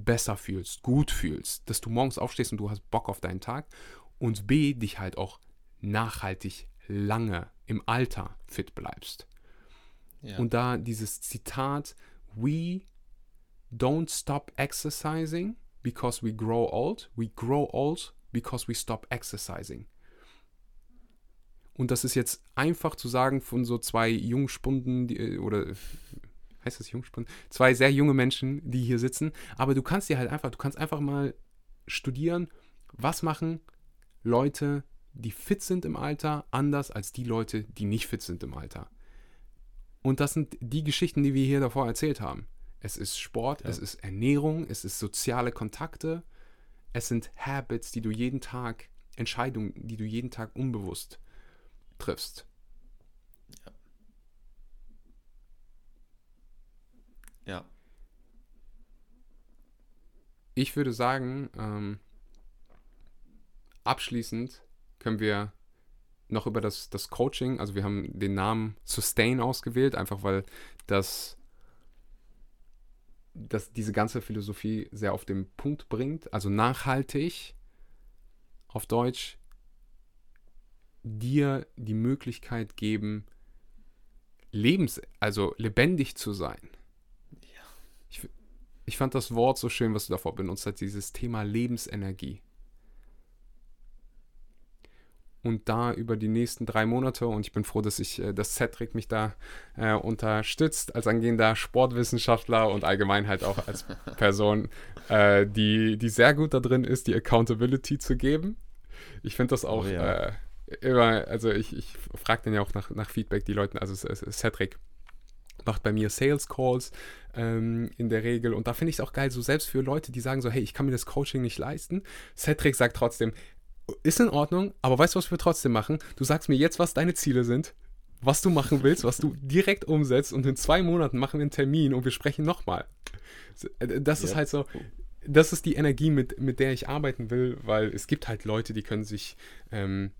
besser fühlst, gut fühlst, dass du morgens aufstehst und du hast Bock auf deinen Tag und B, dich halt auch nachhaltig lange im Alter fit bleibst. Ja. Und da dieses Zitat, we don't stop exercising because we grow old, we grow old because we stop exercising. Und das ist jetzt einfach zu sagen von so zwei Jungspunden die, äh, oder heißt das Jungspunden? Zwei sehr junge Menschen, die hier sitzen. Aber du kannst dir halt einfach, du kannst einfach mal studieren, was machen Leute, die fit sind im Alter, anders als die Leute, die nicht fit sind im Alter. Und das sind die Geschichten, die wir hier davor erzählt haben. Es ist Sport, ja. es ist Ernährung, es ist soziale Kontakte, es sind Habits, die du jeden Tag, Entscheidungen, die du jeden Tag unbewusst triffst. Ja. Ja. Ich würde sagen, ähm, abschließend können wir noch über das, das Coaching, also wir haben den Namen Sustain ausgewählt, einfach weil das, das diese ganze Philosophie sehr auf den Punkt bringt. Also nachhaltig auf Deutsch dir die Möglichkeit geben, lebens, also lebendig zu sein. Ich fand das Wort so schön, was du davor benutzt hast, dieses Thema Lebensenergie. Und da über die nächsten drei Monate, und ich bin froh, dass ich, äh, dass Cedric mich da äh, unterstützt, als angehender Sportwissenschaftler und allgemein halt auch als Person, äh, die, die sehr gut da drin ist, die Accountability zu geben. Ich finde das auch oh, ja. äh, immer, also ich, ich frage dann ja auch nach, nach Feedback die Leute, also Cedric macht bei mir Sales Calls ähm, in der Regel und da finde ich es auch geil, so selbst für Leute, die sagen so, hey, ich kann mir das Coaching nicht leisten. Cedric sagt trotzdem, ist in Ordnung, aber weißt du, was wir trotzdem machen? Du sagst mir jetzt, was deine Ziele sind, was du machen willst, was du direkt umsetzt und in zwei Monaten machen wir einen Termin und wir sprechen nochmal. Äh, das ist halt so, das ist die Energie, mit, mit der ich arbeiten will, weil es gibt halt Leute, die können sich ähm,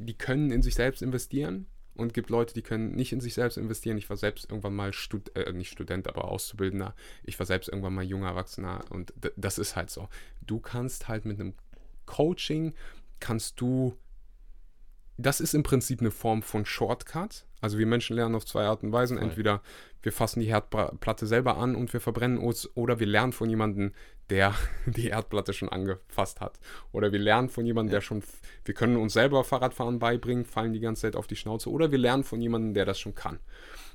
die können in sich selbst investieren und gibt Leute, die können nicht in sich selbst investieren. Ich war selbst irgendwann mal Stud äh, nicht Student, aber Auszubildender. Ich war selbst irgendwann mal junger Erwachsener und das ist halt so. Du kannst halt mit einem Coaching kannst du das ist im Prinzip eine Form von Shortcut. Also wir Menschen lernen auf zwei Arten und Weisen. Entweder wir fassen die Herdplatte selber an und wir verbrennen uns oder wir lernen von jemandem, der die Erdplatte schon angefasst hat. Oder wir lernen von jemandem, ja. der schon, wir können uns selber Fahrradfahren beibringen, fallen die ganze Zeit auf die Schnauze. Oder wir lernen von jemandem, der das schon kann.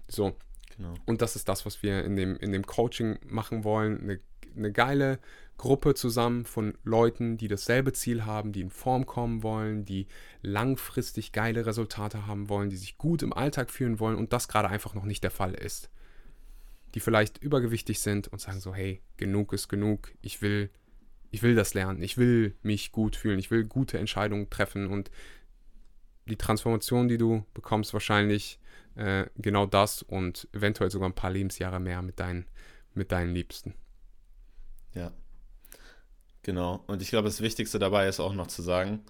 So. Genau. Und das ist das, was wir in dem, in dem Coaching machen wollen. Eine, eine geile Gruppe zusammen von Leuten, die dasselbe Ziel haben, die in Form kommen wollen, die langfristig geile Resultate haben wollen, die sich gut im Alltag fühlen wollen und das gerade einfach noch nicht der Fall ist. Die vielleicht übergewichtig sind und sagen so, hey, genug ist genug, ich will, ich will das lernen, ich will mich gut fühlen, ich will gute Entscheidungen treffen. Und die Transformation, die du bekommst, wahrscheinlich äh, genau das und eventuell sogar ein paar Lebensjahre mehr mit deinen, mit deinen Liebsten. Ja, Genau. Und ich glaube, das Wichtigste dabei ist auch noch zu sagen,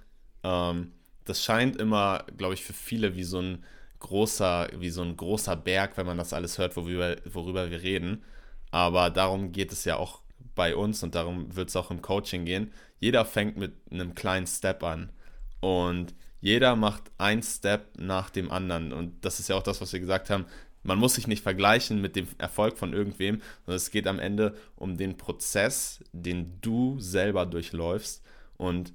ähm, das scheint immer, glaube ich, für viele wie so ein großer, wie so ein großer Berg, wenn man das alles hört, worüber, worüber wir reden. Aber darum geht es ja auch bei uns und darum wird es auch im Coaching gehen. Jeder fängt mit einem kleinen Step an. Und jeder macht ein Step nach dem anderen. Und das ist ja auch das, was wir gesagt haben man muss sich nicht vergleichen mit dem Erfolg von irgendwem, sondern es geht am Ende um den Prozess, den du selber durchläufst und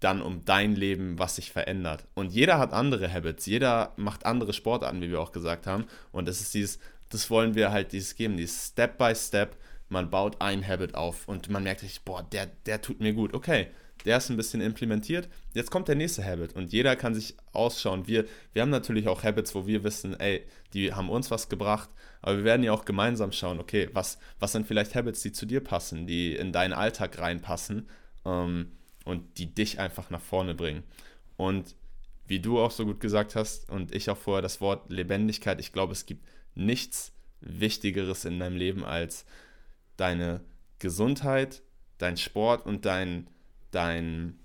dann um dein Leben, was sich verändert. Und jeder hat andere Habits, jeder macht andere Sportarten, wie wir auch gesagt haben. Und es ist dieses, das wollen wir halt dieses geben, dieses Step by Step. Man baut ein Habit auf und man merkt sich, boah, der, der tut mir gut. Okay, der ist ein bisschen implementiert. Jetzt kommt der nächste Habit und jeder kann sich ausschauen. Wir, wir haben natürlich auch Habits, wo wir wissen, ey, die haben uns was gebracht, aber wir werden ja auch gemeinsam schauen, okay, was, was sind vielleicht Habits, die zu dir passen, die in deinen Alltag reinpassen ähm, und die dich einfach nach vorne bringen. Und wie du auch so gut gesagt hast und ich auch vorher das Wort Lebendigkeit, ich glaube, es gibt nichts, Wichtigeres in deinem Leben als deine Gesundheit, dein Sport und dein, dein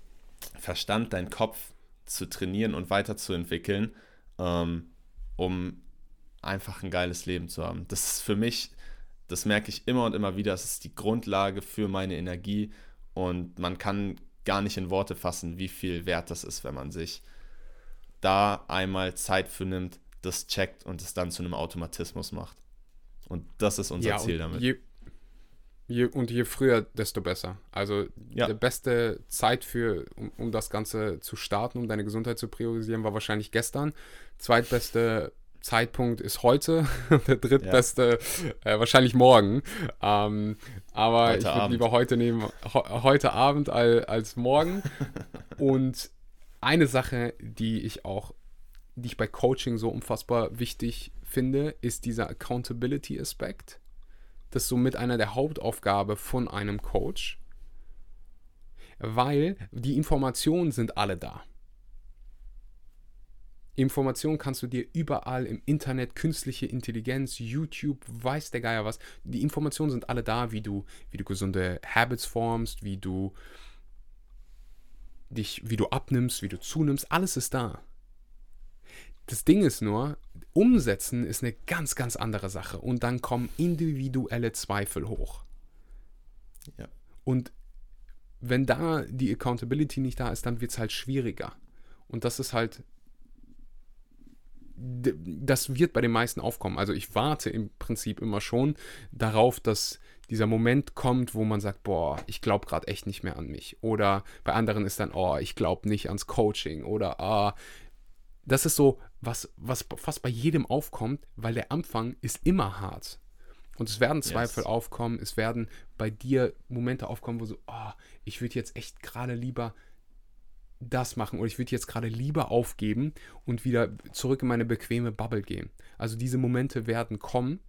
Verstand, dein Kopf zu trainieren und weiterzuentwickeln, ähm, um einfach ein geiles Leben zu haben. Das ist für mich, das merke ich immer und immer wieder, das ist die Grundlage für meine Energie und man kann gar nicht in Worte fassen, wie viel wert das ist, wenn man sich da einmal Zeit für nimmt, das checkt und es dann zu einem Automatismus macht. Und das ist unser ja, Ziel damit. Je, je, und je früher, desto besser. Also ja. die beste Zeit für, um, um, das Ganze zu starten, um deine Gesundheit zu priorisieren, war wahrscheinlich gestern. Zweitbeste Zeitpunkt ist heute, der drittbeste ja. äh, wahrscheinlich morgen. Ähm, aber heute ich würde lieber heute nehmen, he heute Abend als, als morgen. Und eine Sache, die ich auch, die ich bei Coaching so unfassbar wichtig finde, ist dieser Accountability-Aspekt. Das ist somit einer der Hauptaufgabe von einem Coach, weil die Informationen sind alle da. Informationen kannst du dir überall im Internet, künstliche Intelligenz, YouTube, weiß der Geier was. Die Informationen sind alle da, wie du, wie du gesunde Habits formst, wie du dich, wie du abnimmst, wie du zunimmst, alles ist da. Das Ding ist nur, umsetzen ist eine ganz, ganz andere Sache und dann kommen individuelle Zweifel hoch. Ja. Und wenn da die Accountability nicht da ist, dann wird es halt schwieriger. Und das ist halt das wird bei den meisten aufkommen. Also ich warte im Prinzip immer schon darauf, dass dieser Moment kommt, wo man sagt, boah, ich glaube gerade echt nicht mehr an mich. Oder bei anderen ist dann, oh, ich glaube nicht ans Coaching. Oder, ah, das ist so, was, was fast bei jedem aufkommt, weil der Anfang ist immer hart. Und es werden Zweifel yes. aufkommen, es werden bei dir Momente aufkommen, wo so, oh, ich würde jetzt echt gerade lieber das machen oder ich würde jetzt gerade lieber aufgeben und wieder zurück in meine bequeme Bubble gehen. Also diese Momente werden kommen.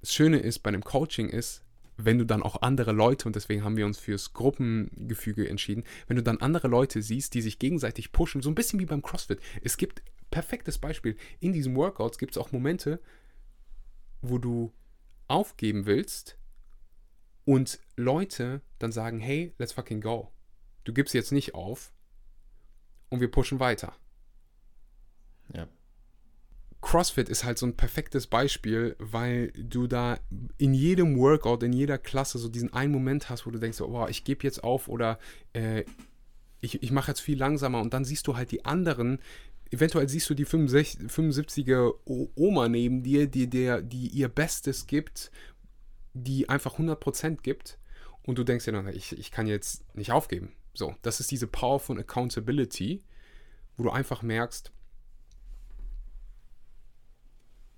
Das Schöne ist bei einem Coaching ist, wenn du dann auch andere Leute, und deswegen haben wir uns fürs Gruppengefüge entschieden, wenn du dann andere Leute siehst, die sich gegenseitig pushen, so ein bisschen wie beim CrossFit. Es gibt, perfektes Beispiel, in diesen Workouts gibt es auch Momente, wo du aufgeben willst und Leute dann sagen, hey, let's fucking go du gibst jetzt nicht auf und wir pushen weiter. Ja. CrossFit ist halt so ein perfektes Beispiel, weil du da in jedem Workout, in jeder Klasse so diesen einen Moment hast, wo du denkst, oh, ich gebe jetzt auf oder äh, ich, ich mache jetzt viel langsamer und dann siehst du halt die anderen, eventuell siehst du die 65, 75er Oma neben dir, die, der, die ihr Bestes gibt, die einfach 100% gibt und du denkst dir dann, ich, ich kann jetzt nicht aufgeben. So, das ist diese Power von Accountability, wo du einfach merkst,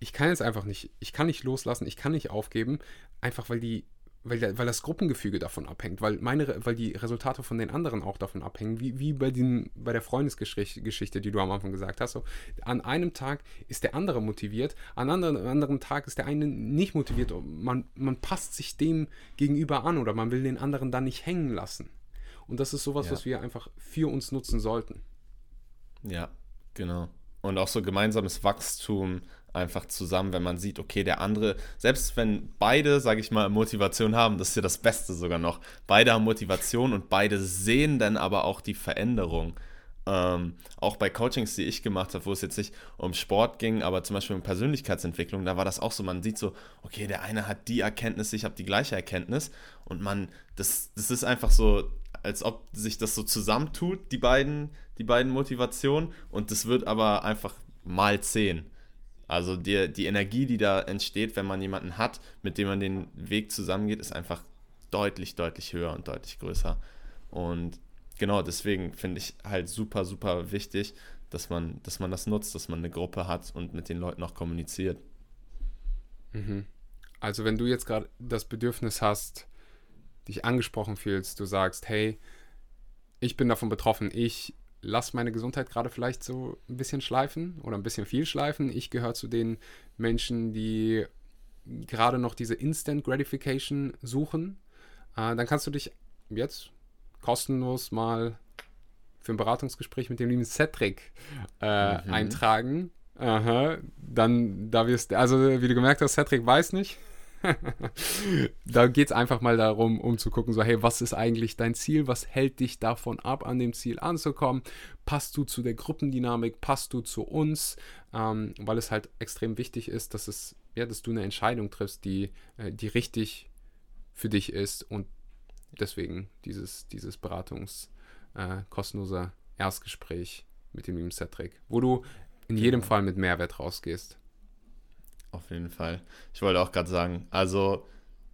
ich kann jetzt einfach nicht, ich kann nicht loslassen, ich kann nicht aufgeben, einfach weil die, weil, weil das Gruppengefüge davon abhängt, weil meine, weil die Resultate von den anderen auch davon abhängen, wie, wie bei, den, bei der Freundesgeschichte, die du am Anfang gesagt hast. So, an einem Tag ist der andere motiviert, an anderen, anderen Tag ist der eine nicht motiviert. Man, man passt sich dem gegenüber an oder man will den anderen dann nicht hängen lassen. Und das ist sowas, ja. was wir einfach für uns nutzen sollten. Ja, genau. Und auch so gemeinsames Wachstum einfach zusammen, wenn man sieht, okay, der andere, selbst wenn beide, sage ich mal, Motivation haben, das ist ja das Beste sogar noch. Beide haben Motivation und beide sehen dann aber auch die Veränderung. Ähm, auch bei Coachings, die ich gemacht habe, wo es jetzt nicht um Sport ging, aber zum Beispiel um Persönlichkeitsentwicklung, da war das auch so, man sieht so, okay, der eine hat die Erkenntnis, ich habe die gleiche Erkenntnis und man, das, das ist einfach so, als ob sich das so zusammentut, die beiden, die beiden Motivationen. Und das wird aber einfach mal zehn. Also die, die Energie, die da entsteht, wenn man jemanden hat, mit dem man den Weg zusammengeht, ist einfach deutlich, deutlich höher und deutlich größer. Und genau deswegen finde ich halt super, super wichtig, dass man, dass man das nutzt, dass man eine Gruppe hat und mit den Leuten auch kommuniziert. Mhm. Also wenn du jetzt gerade das Bedürfnis hast, dich angesprochen fühlst, du sagst, hey, ich bin davon betroffen, ich lasse meine Gesundheit gerade vielleicht so ein bisschen schleifen oder ein bisschen viel schleifen. Ich gehöre zu den Menschen, die gerade noch diese Instant Gratification suchen. Äh, dann kannst du dich jetzt kostenlos mal für ein Beratungsgespräch mit dem lieben Cedric äh, mhm. eintragen. Aha, dann, da wirst also wie du gemerkt hast, Cedric weiß nicht. da geht es einfach mal darum, um zu gucken, so, hey, was ist eigentlich dein Ziel? Was hält dich davon ab, an dem Ziel anzukommen? Passt du zu der Gruppendynamik? Passt du zu uns? Ähm, weil es halt extrem wichtig ist, dass es, ja, dass du eine Entscheidung triffst, die, äh, die richtig für dich ist und deswegen dieses, dieses Beratungs äh, kostenlose Erstgespräch mit dem lieben Cedric, wo du in jedem Fall mit Mehrwert rausgehst. Auf jeden Fall. Ich wollte auch gerade sagen, also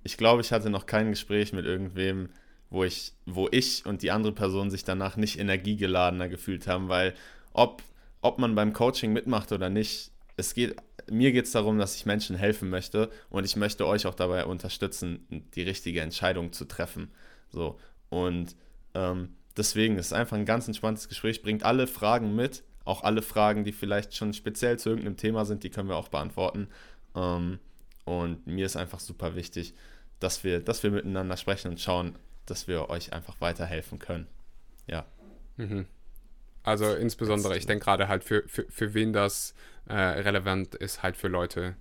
ich glaube, ich hatte noch kein Gespräch mit irgendwem, wo ich, wo ich und die andere Person sich danach nicht energiegeladener gefühlt haben, weil ob, ob man beim Coaching mitmacht oder nicht, es geht, mir geht es darum, dass ich Menschen helfen möchte und ich möchte euch auch dabei unterstützen, die richtige Entscheidung zu treffen. So. Und ähm, deswegen ist es einfach ein ganz entspanntes Gespräch, bringt alle Fragen mit, auch alle Fragen, die vielleicht schon speziell zu irgendeinem Thema sind, die können wir auch beantworten. Ähm, und mir ist einfach super wichtig, dass wir, dass wir miteinander sprechen und schauen, dass wir euch einfach weiterhelfen können. Ja. Mhm. Also insbesondere, ich denke gerade halt für, für, für wen das äh, relevant ist, halt für Leute,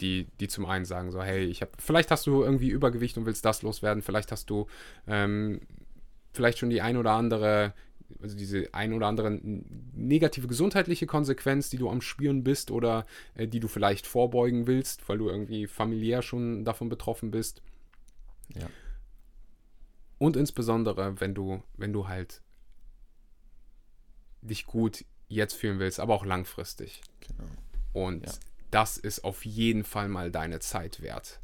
die, die zum einen sagen so, hey, ich habe, vielleicht hast du irgendwie Übergewicht und willst das loswerden, vielleicht hast du ähm, vielleicht schon die ein oder andere also diese ein oder andere negative gesundheitliche Konsequenz, die du am Spüren bist oder äh, die du vielleicht vorbeugen willst, weil du irgendwie familiär schon davon betroffen bist. Ja. Und insbesondere, wenn du, wenn du halt dich gut jetzt fühlen willst, aber auch langfristig. Genau. Und ja. das ist auf jeden Fall mal deine Zeit wert.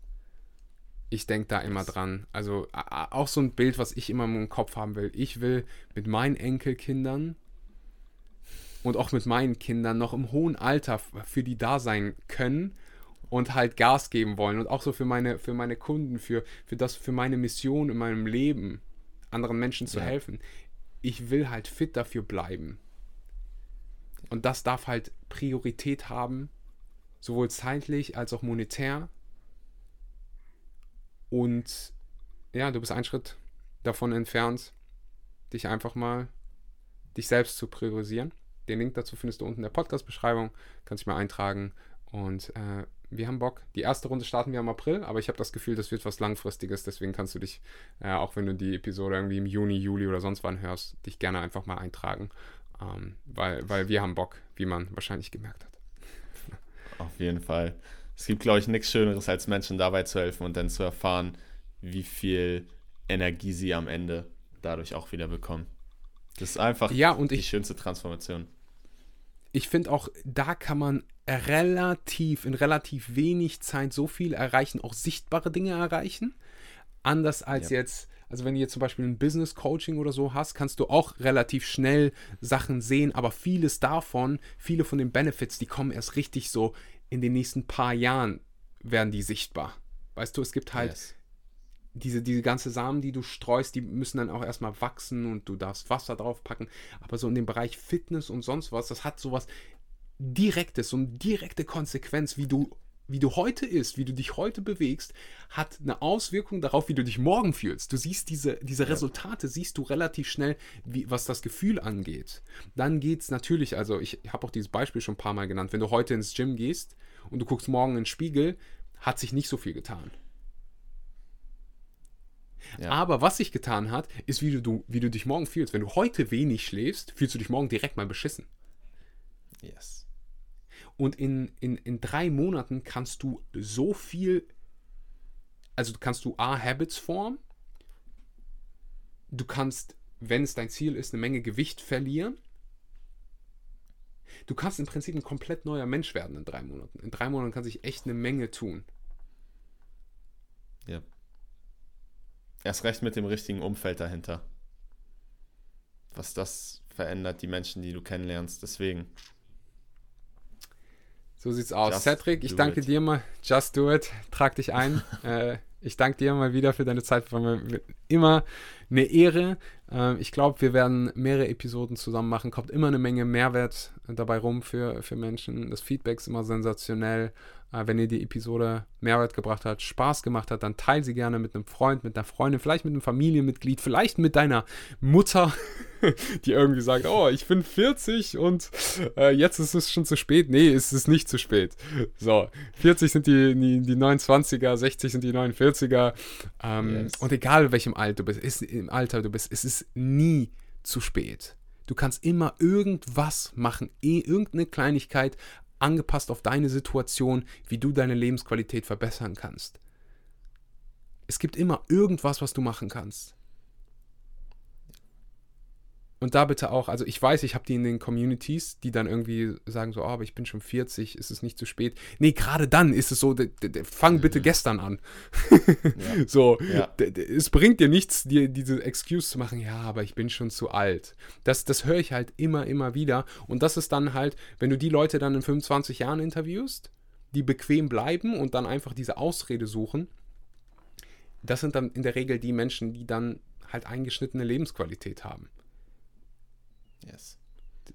Ich denke da immer dran. Also auch so ein Bild, was ich immer im Kopf haben will. Ich will mit meinen Enkelkindern und auch mit meinen Kindern noch im hohen Alter für die da sein können und halt Gas geben wollen. Und auch so für meine, für meine Kunden, für, für das, für meine Mission in meinem Leben, anderen Menschen zu ja. helfen. Ich will halt fit dafür bleiben. Und das darf halt Priorität haben, sowohl zeitlich als auch monetär und ja, du bist einen Schritt davon entfernt, dich einfach mal, dich selbst zu priorisieren. Den Link dazu findest du unten in der Podcast-Beschreibung. Kannst dich mal eintragen. Und äh, wir haben Bock. Die erste Runde starten wir im April, aber ich habe das Gefühl, das wird was Langfristiges. Deswegen kannst du dich, äh, auch wenn du die Episode irgendwie im Juni, Juli oder sonst wann hörst, dich gerne einfach mal eintragen. Ähm, weil, weil wir haben Bock, wie man wahrscheinlich gemerkt hat. Auf jeden Fall es gibt, glaube ich, nichts Schöneres, als Menschen dabei zu helfen und dann zu erfahren, wie viel Energie sie am Ende dadurch auch wieder bekommen. Das ist einfach ja, und die ich, schönste Transformation. Ich finde auch, da kann man relativ, in relativ wenig Zeit so viel erreichen, auch sichtbare Dinge erreichen. Anders als ja. jetzt, also wenn du jetzt zum Beispiel ein Business Coaching oder so hast, kannst du auch relativ schnell Sachen sehen, aber vieles davon, viele von den Benefits, die kommen erst richtig so in den nächsten paar Jahren werden die sichtbar. Weißt du, es gibt halt yes. diese, diese ganze Samen, die du streust, die müssen dann auch erstmal wachsen und du darfst Wasser draufpacken. Aber so in dem Bereich Fitness und sonst was, das hat sowas Direktes, so eine direkte Konsequenz, wie du wie du heute isst, wie du dich heute bewegst, hat eine Auswirkung darauf, wie du dich morgen fühlst. Du siehst diese, diese. Resultate, siehst du relativ schnell, wie, was das Gefühl angeht. Dann geht es natürlich, also ich habe auch dieses Beispiel schon ein paar Mal genannt, wenn du heute ins Gym gehst und du guckst morgen in den Spiegel, hat sich nicht so viel getan. Ja. Aber was sich getan hat, ist, wie du, wie du dich morgen fühlst. Wenn du heute wenig schläfst, fühlst du dich morgen direkt mal beschissen. Yes. Und in, in, in drei Monaten kannst du so viel, also kannst du A, Habits formen, du kannst, wenn es dein Ziel ist, eine Menge Gewicht verlieren. Du kannst im Prinzip ein komplett neuer Mensch werden in drei Monaten. In drei Monaten kann sich echt eine Menge tun. Ja. Erst recht mit dem richtigen Umfeld dahinter. Was das verändert, die Menschen, die du kennenlernst. Deswegen. So sieht's aus. Just Cedric, ich danke it. dir mal. Just do it. Trag dich ein. äh, ich danke dir mal wieder für deine Zeit. War mir immer eine Ehre. Äh, ich glaube, wir werden mehrere Episoden zusammen machen. Kommt immer eine Menge Mehrwert dabei rum für, für Menschen. Das Feedback ist immer sensationell. Äh, wenn ihr die Episode Mehrwert gebracht hat, Spaß gemacht hat, dann teile sie gerne mit einem Freund, mit einer Freundin, vielleicht mit einem Familienmitglied, vielleicht mit deiner Mutter, die irgendwie sagt, oh, ich bin 40 und äh, jetzt ist es schon zu spät. Nee, es ist nicht zu spät. So, 40 sind die, die, die 29er, 60 sind die 49er. Ähm, yes. Und egal welchem Alter du bist, ist, im Alter du bist, es ist nie zu spät. Du kannst immer irgendwas machen, eh, irgendeine Kleinigkeit, angepasst auf deine Situation, wie du deine Lebensqualität verbessern kannst. Es gibt immer irgendwas, was du machen kannst. Und da bitte auch, also ich weiß, ich habe die in den Communities, die dann irgendwie sagen so, oh, aber ich bin schon 40, ist es nicht zu spät. Nee, gerade dann ist es so, fang mhm. bitte gestern an. ja. So, ja. es bringt dir nichts, dir diese Excuse zu machen, ja, aber ich bin schon zu alt. Das, das höre ich halt immer, immer wieder. Und das ist dann halt, wenn du die Leute dann in 25 Jahren interviewst, die bequem bleiben und dann einfach diese Ausrede suchen, das sind dann in der Regel die Menschen, die dann halt eingeschnittene Lebensqualität haben. Yes.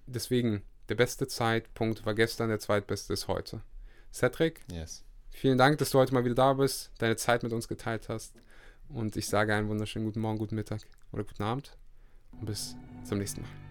Deswegen, der beste Zeitpunkt war gestern, der zweitbeste ist heute. Cedric, yes. vielen Dank, dass du heute mal wieder da bist, deine Zeit mit uns geteilt hast. Und ich sage einen wunderschönen guten Morgen, guten Mittag oder guten Abend. Und bis zum nächsten Mal.